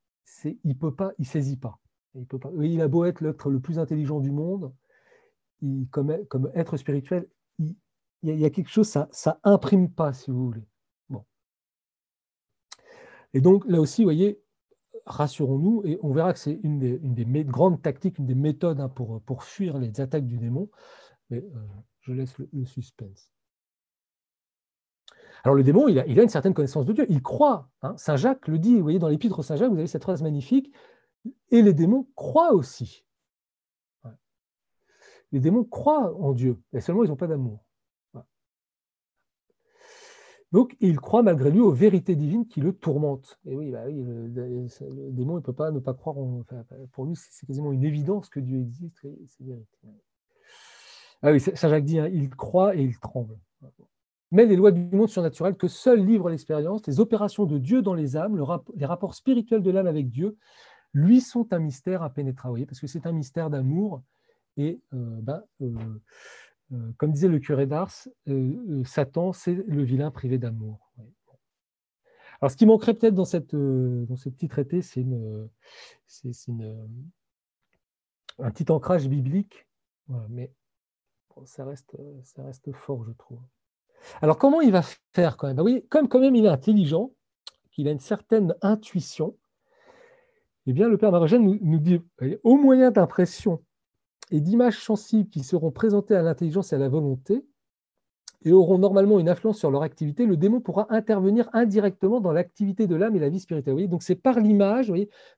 il peut pas, il saisit pas. Il, peut pas. il a beau être l'être le plus intelligent du monde, comme, être spirituel, il, y a quelque chose, ça, ça imprime pas, si vous voulez. Bon. Et donc là aussi, vous voyez, rassurons-nous, et on verra que c'est une des, une des, grandes tactiques, une des méthodes hein, pour, pour fuir les attaques du démon. Mais euh, je laisse le suspense. Alors le démon, il a, une certaine connaissance de Dieu, il croit. Hein. Saint Jacques le dit, vous voyez, dans l'épître Saint Jacques, vous avez cette phrase magnifique, et les démons croient aussi. Les démons croient en Dieu, mais seulement ils n'ont pas d'amour. Donc, il croit malgré lui aux vérités divines qui le tourmentent. Et oui, bah le, démon ne peut pas ne pas croire. pour lui, c'est quasiment une évidence que Dieu existe. Ah oui, Saint Jacques dit, hein, il croit et il tremble mais les lois du monde surnaturel que seul livre l'expérience, les opérations de Dieu dans les âmes, les rapports spirituels de l'âme avec Dieu, lui sont un mystère à pénétrer, parce que c'est un mystère d'amour. Et euh, ben, euh, euh, comme disait le curé d'Ars, Satan, c'est le vilain privé d'amour. Alors, ce qui manquerait peut-être dans, dans ce petit traité, c'est un petit ancrage biblique. mais ça, reste, fort, je trouve. Alors, comment il va faire quand même? Ben Comme quand même il est intelligent, qu'il a une certaine intuition, eh bien, le Père Marogène nous, nous dit, au moyen d'impressions et d'images sensibles qui seront présentées à l'intelligence et à la volonté, et auront normalement une influence sur leur activité, le démon pourra intervenir indirectement dans l'activité de l'âme et la vie spirituelle. Donc c'est par l'image,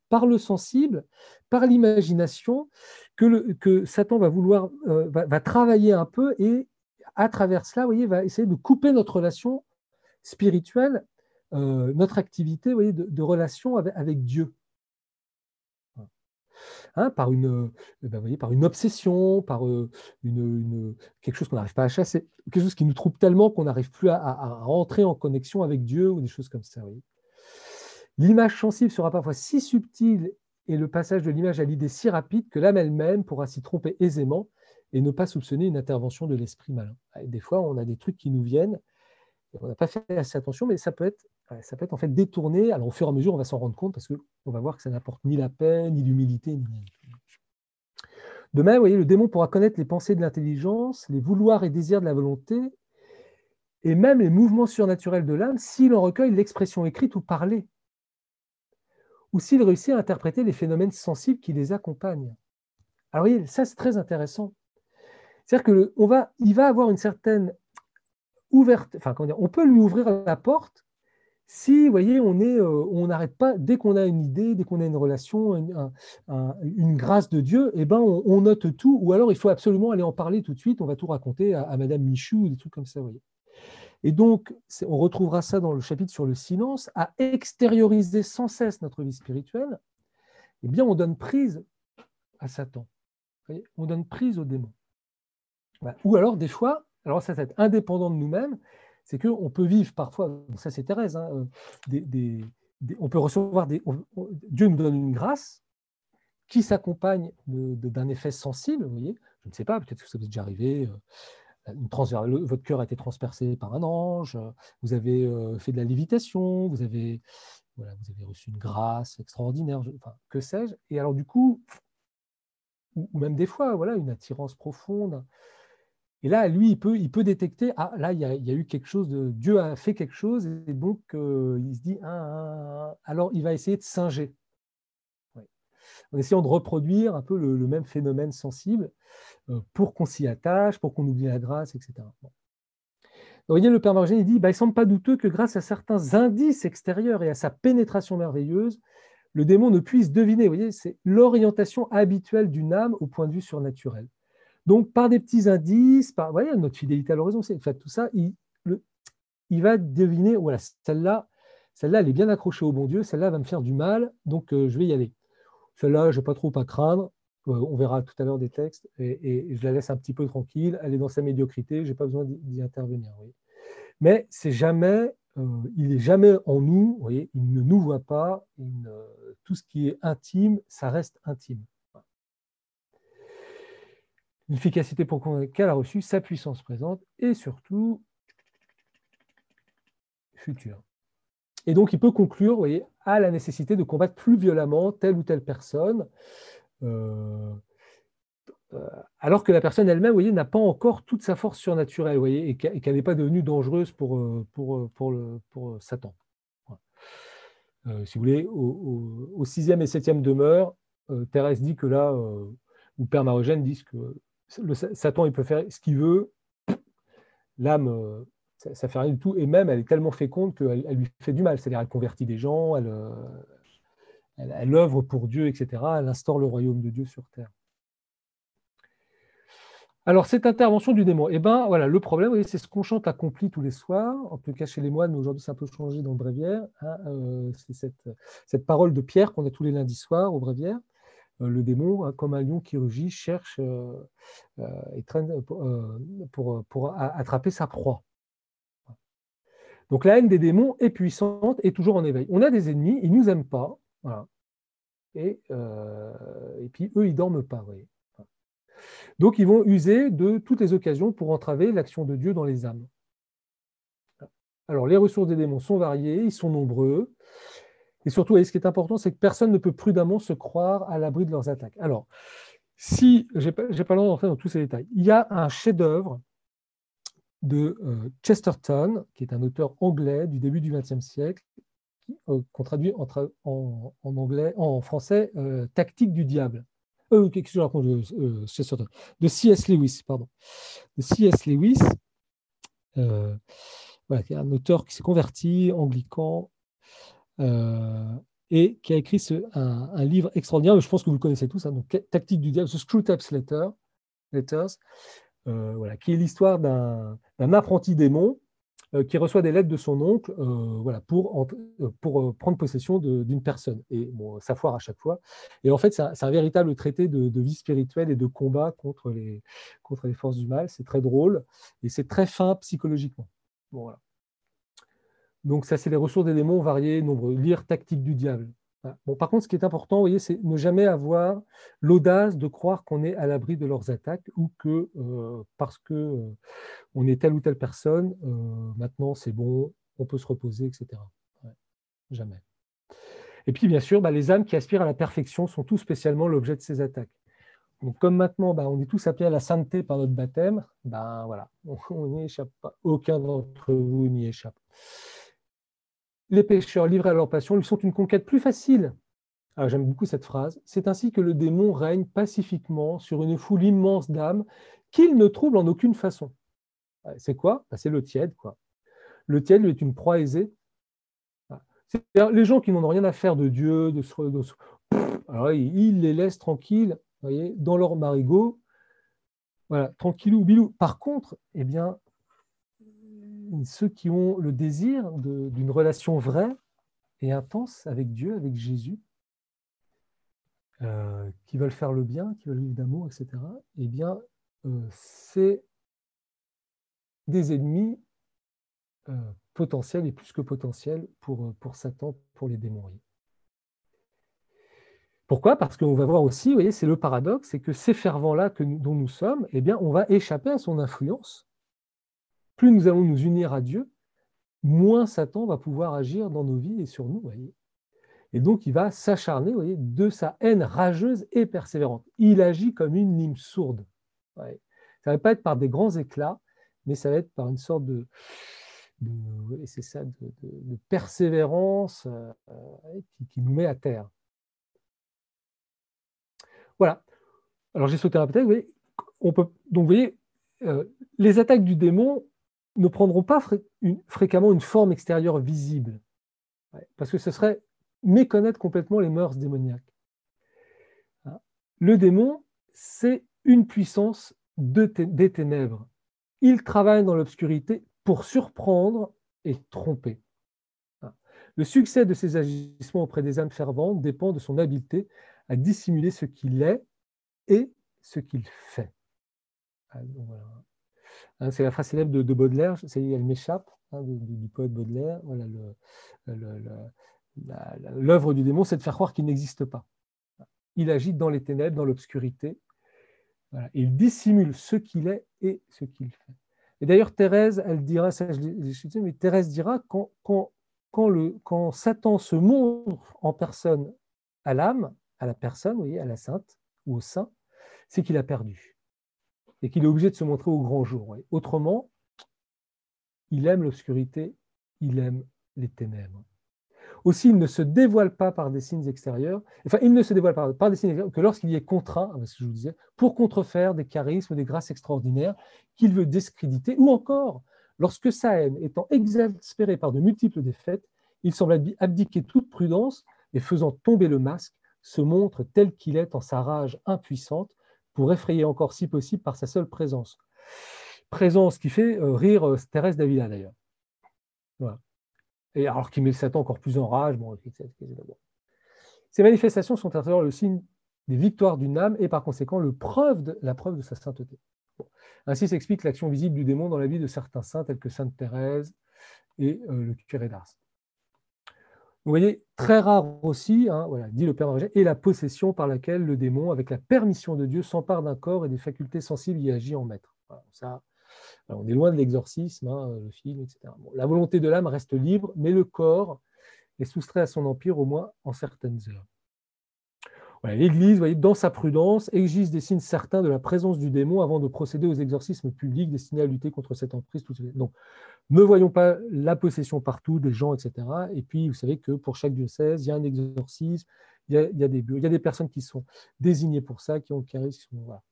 par le sensible, par l'imagination que, Satan va vouloir euh, va, travailler un peu et à travers cela, voyez, va essayer de couper notre relation spirituelle, euh, notre activité de, relation avec Dieu. Hein, par, une, euh, voyez, par une obsession, par euh, une, quelque chose qu'on n'arrive pas à chasser, quelque chose qui nous trouble tellement qu'on n'arrive plus à, rentrer en connexion avec Dieu ou des choses comme ça. L'image sensible sera parfois si subtile et le passage de l'image à l'idée si rapide que l'âme elle-même pourra s'y tromper aisément et ne pas soupçonner une intervention de l'esprit malin. des fois, on a des trucs qui nous viennent, on n'a pas fait assez attention, mais ça peut être ça peut en fait détourné. Alors au fur et à mesure, on va s'en rendre compte parce qu'on va voir que ça n'apporte ni la paix, ni l'humilité, ni De même, vous voyez, le démon pourra connaître les pensées de l'intelligence, les vouloirs et désirs de la volonté, et même les mouvements surnaturels de l'âme s'il en recueille l'expression écrite ou parlée, ou s'il réussit à interpréter les phénomènes sensibles qui les accompagnent. Alors, vous voyez, ça c'est très intéressant. C'est-à-dire qu'il va, va avoir une certaine on peut lui ouvrir la porte si, voyez, euh, on n'arrête pas, dès qu'on a une idée, dès qu'on a une relation, une, grâce de Dieu, eh ben, on, note tout, ou alors il faut absolument aller en parler tout de suite, on va tout raconter à, Madame Michou, des trucs comme ça, voyez. Et donc, on retrouvera ça dans le chapitre sur le silence, à extérioriser sans cesse notre vie spirituelle, eh bien, on donne prise à Satan. on donne prise au démon. Ou alors, des fois, alors ça, c'est indépendant de nous-mêmes, c'est qu'on peut vivre parfois, ça c'est Thérèse, hein, euh, on peut recevoir des. Dieu nous donne une grâce qui s'accompagne d'un effet sensible, vous voyez. Je ne sais pas, peut-être que ça vous est déjà arrivé. Euh, votre cœur a été transpercé par un ange, vous avez euh, fait de la lévitation, vous avez, voilà, vous avez reçu une grâce extraordinaire, que sais-je. Et alors, du coup, ou, même des fois, voilà, une attirance profonde. Et là, lui, il peut, détecter, ah, là, il y, a, eu quelque chose, Dieu a fait quelque chose, et donc euh, il se dit, ah, ah, ah, alors il va essayer de singer. En essayant de reproduire un peu le, même phénomène sensible euh, pour qu'on s'y attache, pour qu'on oublie la grâce, etc. vous voyez, le Père Margène, il dit, bah, il ne semble pas douteux que grâce à certains indices extérieurs et à sa pénétration merveilleuse, le démon ne puisse deviner, vous voyez, c'est l'orientation habituelle d'une âme au point de vue surnaturel. Donc, par des petits indices, par voyez, notre fidélité à l'horizon, c'est fait tout ça, il, il, va deviner, voilà, celle-là, celle-là, elle est bien accrochée au bon Dieu, celle-là va me faire du mal, donc euh, je vais y aller. Celle-là, je n'ai pas trop à craindre, euh, on verra tout à l'heure des textes, et, je la laisse un petit peu tranquille, elle est dans sa médiocrité, je n'ai pas besoin d'y intervenir. Mais c'est jamais, euh, il n'est jamais en nous, il ne nous voit pas, tout ce qui est intime, ça reste intime l'efficacité qu'elle a reçu, sa puissance présente et surtout future. Et donc, il peut conclure voyez, à la nécessité de combattre plus violemment telle ou telle personne, euh, euh, alors que la personne elle-même n'a pas encore toute sa force surnaturelle voyez, et qu'elle n'est pas devenue dangereuse pour, euh, pour, pour, pour Satan. si vous voulez, au, sixième et septième demeure, Thérèse dit que là, ou Père Marogène dit que Satan, il peut faire ce qu'il veut. L'âme, euh, ça, fait rien du tout. Et même, elle est tellement féconde qu'elle elle lui fait du mal. C'est-à-dire, elle convertit des gens, euh, elle, elle, œuvre pour Dieu, etc. Elle instaure le royaume de Dieu sur terre. Alors, cette intervention du démon, eh ben, voilà, le problème, c'est ce qu'on chante accompli tous les soirs, en tout cas chez les moines, mais aujourd'hui c'est un peu changé dans le bréviaire. Hein, euh, c'est cette, cette, parole de Pierre qu'on a tous les lundis soirs au bréviaire. Euh, le démon, hein, comme un lion qui rugit, cherche euh, euh, et traîne pour, attraper sa proie. Donc la haine des démons est puissante et toujours en éveil. On a des ennemis, ils ne nous aiment pas. Et, et, puis eux, ils dorment pas. Donc ils vont user de toutes les occasions pour entraver l'action de Dieu dans les âmes. Alors les ressources des démons sont variées, ils sont nombreux. Et surtout, ce qui est important, c'est que personne ne peut prudemment se croire à l'abri de leurs attaques. Alors, Si, je n'ai pas, le droit d'entrer dans tous ces détails, il y a un chef-d'œuvre de euh, Chesterton, qui est un auteur anglais du début du XXe siècle, euh, qu'on traduit en, anglais, en français, euh, Tactique du diable. Euh, qu'est-ce que je raconte de, Chesterton? De C.S. Lewis, pardon. De C.S. Lewis, voilà, qui est un auteur qui s'est converti, anglican, et qui a écrit un, livre extraordinaire, je pense que vous le connaissez tous, hein, donc, Tactique du diable, The Screwtaps Letter, Letters, voilà, qui est l'histoire d'un apprenti démon euh, qui reçoit des lettres de son oncle euh, voilà, pour, euh, pour prendre possession d'une personne. Et bon, ça foire à chaque fois. Et en fait, c'est un, véritable traité de, vie spirituelle et de combat contre les, contre les forces du mal. C'est très drôle et c'est très fin psychologiquement. Bon, voilà. Donc ça, c'est les ressources des démons variées, nombreux. Lire Tactique du diable. Bon, par contre, ce qui est important, vous voyez, c'est ne jamais avoir l'audace de croire qu'on est à l'abri de leurs attaques ou que euh, parce que euh, on est telle ou telle personne, euh, maintenant c'est bon, on peut se reposer, etc. jamais. Et puis, bien sûr, bah, les âmes qui aspirent à la perfection sont tout spécialement l'objet de ces attaques. Donc, comme maintenant, bah, on est tous appelés à la sainteté par notre baptême, ben voilà, on n'y échappe pas. Aucun d'entre vous n'y échappe les pécheurs livrés à leur passion lui sont une conquête plus facile. Ah, j'aime beaucoup cette phrase. C'est ainsi que le démon règne pacifiquement sur une foule immense d'âmes qu'il ne trouble en aucune façon. C'est quoi? Bah, C'est le tiède. Quoi. Le tiède lui est une proie aisée. Les gens qui n'ont rien à faire de Dieu, de, alors, il les laisse tranquilles, voyez, dans leur marigot, voilà, tranquillou, bilou. Par contre, eh bien, ceux qui ont le désir d'une relation vraie et intense avec Dieu, avec Jésus, euh, qui veulent faire le bien, qui veulent vivre d'amour, etc., eh bien, euh, c'est des ennemis euh, potentiels et plus que potentiels pour, Satan, pour les démons. Pourquoi? Parce qu'on va voir aussi, vous voyez, c'est le paradoxe, c'est que ces fervents-là dont nous sommes, eh bien, on va échapper à son influence plus nous allons nous unir à Dieu, moins Satan va pouvoir agir dans nos vies et sur nous. Voyez. Et donc, il va s'acharner de sa haine rageuse et persévérante. Il agit comme une lime sourde. Ça ne va pas être par des grands éclats, mais ça va être par une sorte de, c'est ça, de, persévérance euh, qui, nous met à terre. Voilà. Alors j'ai sauté un peut, donc vous voyez, euh, les attaques du démon, ne prendront pas fréquemment une forme extérieure visible, parce que ce serait méconnaître complètement les mœurs démoniaques. Hein. Le démon, c'est une puissance des ténèbres. Il travaille dans l'obscurité pour surprendre et tromper. Hein. Le succès de ses agissements auprès des âmes ferventes dépend de son habileté à dissimuler ce qu'il est et ce qu'il fait. Ah, Hein, c'est la phrase célèbre de, Baudelaire, elle m'échappe, hein, du, poète Baudelaire. L'œuvre du démon, c'est de faire croire qu'il n'existe pas. Il agit dans les ténèbres, dans l'obscurité. il dissimule ce qu'il est et ce qu'il fait. Et d'ailleurs, Thérèse, elle dira, ça je mais Thérèse dira, quand, Satan se montre en personne à l'âme, à la personne, vous à la sainte ou au saint, c'est qu'il a perdu et qu'il est obligé de se montrer au grand jour. Autrement, il aime l'obscurité, il aime les ténèbres. Aussi, il ne se dévoile pas par des signes extérieurs, enfin, il ne se dévoile pas par des signes extérieurs que lorsqu'il y est contraint, ce que je vous disais, pour contrefaire des charismes, des grâces extraordinaires qu'il veut discréditer, ou encore, lorsque sa haine étant exaspérée par de multiples défaites, il semble abdiquer toute prudence et faisant tomber le masque, se montre tel qu'il est en sa rage impuissante, pour effrayer encore si possible par sa seule présence. Présence qui fait euh, rire euh, Thérèse d'Avila d'ailleurs. Et alors qu'il met Satan encore plus en rage. Bon, Ces manifestations sont alors le signe des victoires d'une âme et par conséquent le preuve de, la preuve de sa sainteté. Ainsi s'explique l'action visible du démon dans la vie de certains saints tels que Sainte Thérèse et euh, le curé d'Ars. Vous voyez, très rare aussi, hein, dit le Père est la possession par laquelle le démon, avec la permission de Dieu, s'empare d'un corps et des facultés sensibles y agit en maître. ça, on est loin de l'exorcisme, hein, le film, etc. la volonté de l'âme reste libre, mais le corps est soustrait à son empire au moins en certaines heures. L'Église, dans sa prudence, exige des signes certains de la présence du démon avant de procéder aux exorcismes publics destinés à lutter contre cette emprise. Donc, ne voyons pas la possession partout des gens, etc. Et puis, vous savez que pour chaque diocèse, il y a un exorcisme, il y a, des, personnes qui sont désignées pour ça, qui ont charisme. Voilà.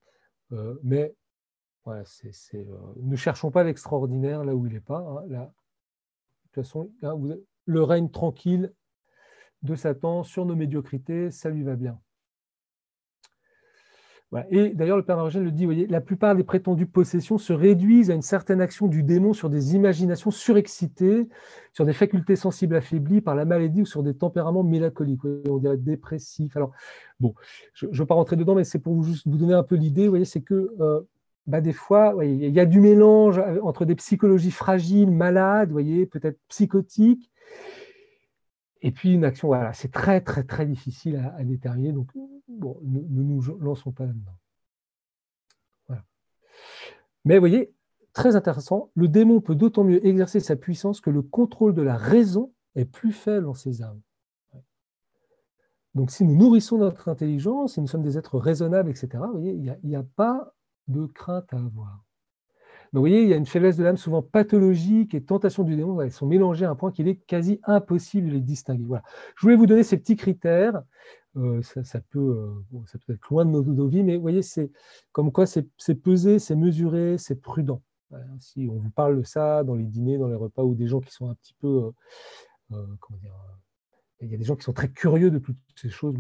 Euh, mais voilà, euh, ne cherchons pas l'extraordinaire là où il n'est pas. Hein. De toute façon, hein, le règne tranquille de Satan sur nos médiocrités, ça lui va bien. Et d'ailleurs, le Père Marogène le dit, voyez, la plupart des prétendues possessions se réduisent à une certaine action du démon sur des imaginations surexcitées, sur des facultés sensibles affaiblies par la maladie ou sur des tempéraments mélancoliques, on dirait dépressifs. Alors, bon, je ne veux pas rentrer dedans, mais c'est pour vous, juste vous donner un peu l'idée, voyez, c'est que euh, bah, des fois, il y a du mélange entre des psychologies fragiles, malades, voyez, peut-être psychotiques, et puis une action, voilà, c'est très très très difficile à, déterminer, donc bon, ne, nous lançons pas là-dedans. Mais vous voyez, très intéressant, le démon peut d'autant mieux exercer sa puissance que le contrôle de la raison est plus faible en ses âmes. Donc si nous nourrissons notre intelligence, si nous sommes des êtres raisonnables, etc., voyez, il n'y a, pas de crainte à avoir. Donc, vous voyez, il y a une faiblesse de l'âme souvent pathologique et tentation du démon. Elles sont mélangées à un point qu'il est quasi impossible de les distinguer. Voilà. Je voulais vous donner ces petits critères. Euh, ça, peut, euh, ça peut être loin de nos, vies, mais vous voyez, c'est comme quoi c'est pesé, c'est mesuré, c'est prudent. si on vous parle de ça dans les dîners, dans les repas, ou des gens qui sont un petit peu. Euh, comment dire, il y a des gens qui sont très curieux de toutes ces choses.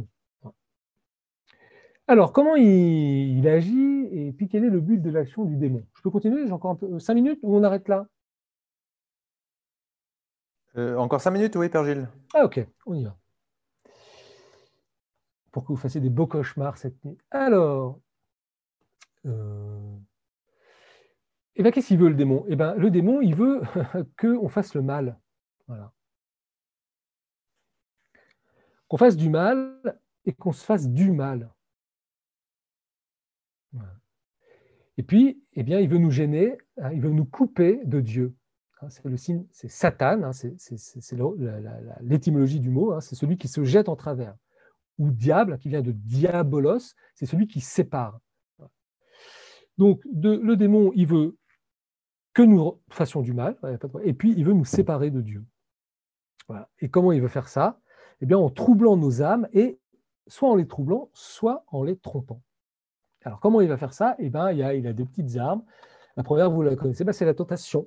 Alors, comment il, agit et puis quel est le but de l'action du démon? Je peux continuer? J'ai encore un peu, 5 minutes ou on arrête là? Euh, Encore 5 minutes, oui, Père Gilles. Ah, ok, on y va. Pour que vous fassiez des beaux cauchemars cette nuit. Alors, euh, eh bien, qu'est-ce qu'il veut le démon? Eh bien, le démon, il veut qu'on fasse le mal. Voilà. Qu'on fasse du mal et qu'on se fasse du mal. Et puis, eh bien, il veut nous gêner, hein, il veut nous couper de Dieu. Hein, c'est le signe, c'est Satan, hein, c'est l'étymologie du mot, c'est celui qui se jette en travers. Ou diable, qui vient de diabolos, c'est celui qui sépare. Donc, le démon, il veut que nous fassions du mal, et puis il veut nous séparer de Dieu. Et comment il veut faire ça? Eh bien, en troublant nos âmes, et soit en les troublant, soit en les trompant. Alors, comment il va faire ça? Eh bien, il, a, il petites armes. La première, vous la connaissez, ben, c'est la tentation.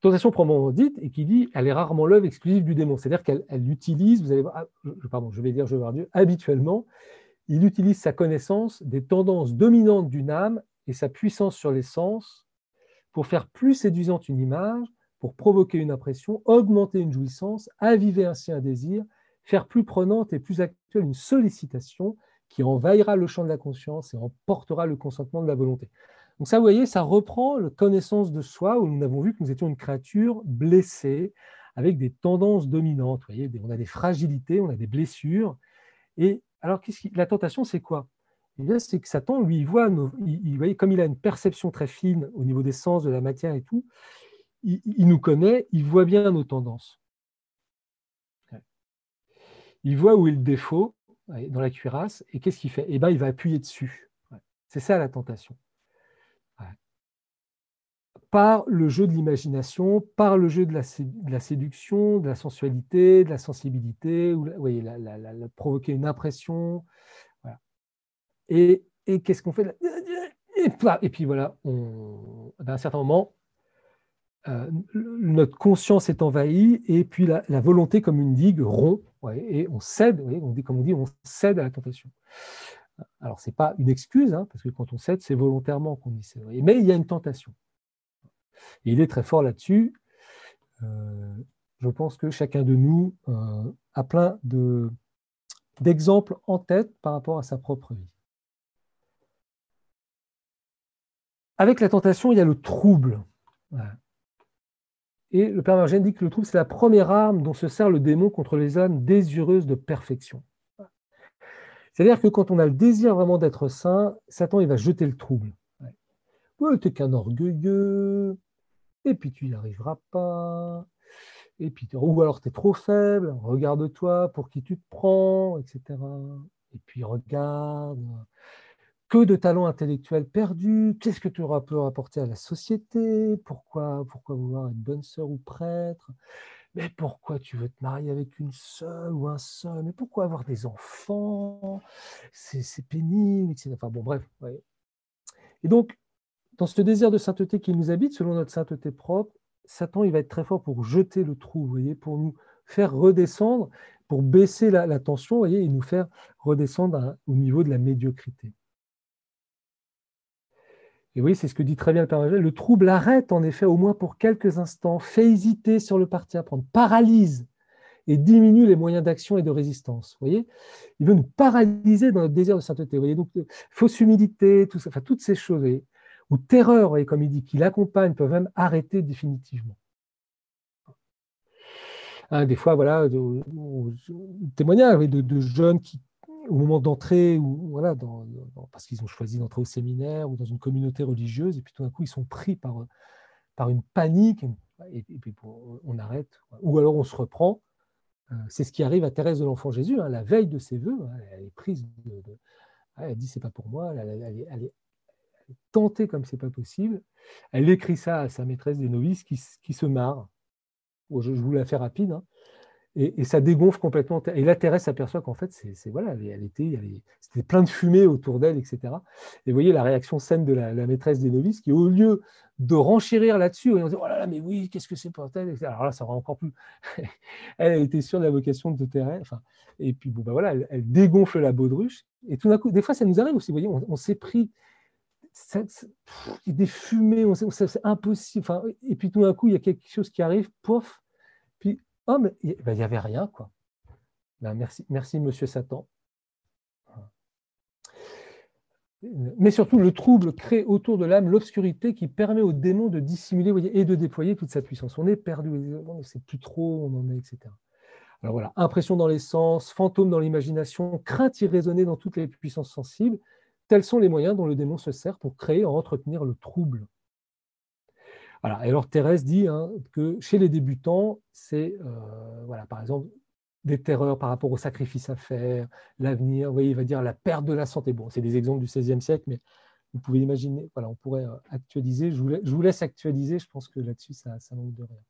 Tentation proprement dite, et qui dit, elle est rarement l'œuvre exclusive du démon. C'est-à-dire qu'elle utilise, vous allez voir, ah, pardon, je vais dire, je vais voir Dieu, habituellement, il utilise sa connaissance des tendances dominantes d'une âme et sa puissance sur les sens pour faire plus séduisante une image, pour provoquer une impression, augmenter une jouissance, aviver ainsi un désir, faire plus prenante et plus actuelle une sollicitation, qui envahira le champ de la conscience et emportera le consentement de la volonté. Donc ça, vous voyez, ça reprend la connaissance de soi, où nous avons vu que nous étions une créature blessée, avec des tendances dominantes. Vous voyez, on a des fragilités, on a des blessures. Et alors, la tentation, c'est quoi? Eh c'est que Satan, lui, il voit, il, voyez, comme il a une perception très fine au niveau des sens, de la matière et tout, il, il nous connaît, il voit bien nos tendances. Il voit où est le défaut, dans la cuirasse, et qu'est-ce qu'il fait Eh bien, il va appuyer dessus. C'est ça la tentation. Par le jeu de l'imagination, par le jeu de la, séduction, de la sensualité, de la sensibilité, ou, voyez, la, provoquer une impression. Et, qu'est-ce qu'on fait et, puis voilà, à un certain moment, euh, notre conscience est envahie et puis la, volonté comme une digue rompt et on cède, on comme on dit, on cède à la tentation. Alors, ce n'est pas une excuse, hein, parce que quand on cède, c'est volontairement qu'on y cède. Mais il y a une tentation. Et il est très fort là-dessus. Euh, je pense que chacun de nous euh, a plein d'exemples en tête par rapport à sa propre vie. Avec la tentation, il y a le trouble. Et le Père Margène dit que le trouble, c'est la première arme dont se sert le démon contre les âmes désireuses de perfection. C'est-à-dire que quand on a le désir vraiment d'être saint, Satan, il va jeter le trouble. Ouais, t'es qu'un orgueilleux, et puis tu n'y arriveras pas, et puis, ou alors tu es trop faible, regarde-toi, pour qui tu te prends, etc. Et puis regarde, que de talents intellectuels perdus, qu'est-ce que tu auras pu apporter à la société, pourquoi, vouloir être bonne sœur ou prêtre, mais pourquoi tu veux te marier avec une seule ou un seul, mais pourquoi avoir des enfants, c'est pénible, etc. Enfin bon, bref. Et donc, dans ce désir de sainteté qui nous habite, selon notre sainteté propre, Satan, il va être très fort pour jeter le trou, pour nous faire redescendre, pour baisser la, tension, et nous faire redescendre au niveau de la médiocrité. Et oui, c'est ce que dit très bien le Père Le trouble arrête en effet au moins pour quelques instants, fait hésiter sur le parti à prendre, paralyse et diminue les moyens d'action et de résistance. Vous voyez? Il veut nous paralyser dans notre désir de sainteté. Vous voyez Donc, fausse humilité, toutes ces choses, ou terreur, voyez, comme il dit, qui l'accompagnent, peuvent même arrêter définitivement. Hein, des fois, voilà, de, de, jeunes qui, au moment d'entrer, ou voilà, dans, parce qu'ils ont choisi d'entrer au séminaire ou dans une communauté religieuse, et puis tout d'un coup, ils sont pris par, par une panique, et, puis on arrête, ou alors on se reprend. Euh, c'est ce qui arrive à Thérèse de l'Enfant Jésus, hein, la veille de ses voeux, hein, elle est prise de, elle dit c'est pas pour moi, elle, est, tentée comme c'est pas possible. Elle écrit ça à sa maîtresse des novices qui, se marre. je, vous la fais rapide. Hein et, ça dégonfle complètement. Et là, Thérèse s'aperçoit qu'en fait, c'est voilà, elle était, c'était plein de fumée autour d'elle, etc. Et vous voyez la réaction saine de la, maîtresse des novices qui, au lieu de renchérir là-dessus, on dit oh là là, mais oui, qu'est-ce que c'est pour elle Alors là, ça va encore plus. elle, était sûre de la vocation de Thérèse. Enfin, et puis bon, bah voilà, elle, dégonfle la baudruche. Et tout d'un coup, des fois, ça nous arrive aussi. Vous voyez, on, s'est pris des fumées, c'est impossible. Enfin, et puis tout d'un coup, il y a quelque chose qui arrive, pouf, Oh, mais il n'y ben, avait rien, quoi. Ben, merci, merci, monsieur Satan. Mais surtout, le trouble crée autour de l'âme l'obscurité qui permet au démon de dissimuler et de déployer toute sa puissance. On est perdu, on ne sait plus trop on en est, etc. Alors voilà, impression dans les sens, fantôme dans l'imagination, crainte irraisonnée dans toutes les puissances sensibles, tels sont les moyens dont le démon se sert pour créer et entretenir le trouble. Et alors Thérèse dit hein, que chez les débutants, c'est euh, voilà, par exemple des terreurs par rapport au sacrifice à faire, l'avenir, va dire la perte de la santé. Bon, c'est des exemples du XVIe siècle, mais vous pouvez imaginer, voilà, on pourrait euh, actualiser. Je vous, laisse actualiser, je pense que là-dessus, ça, ça manque de rien.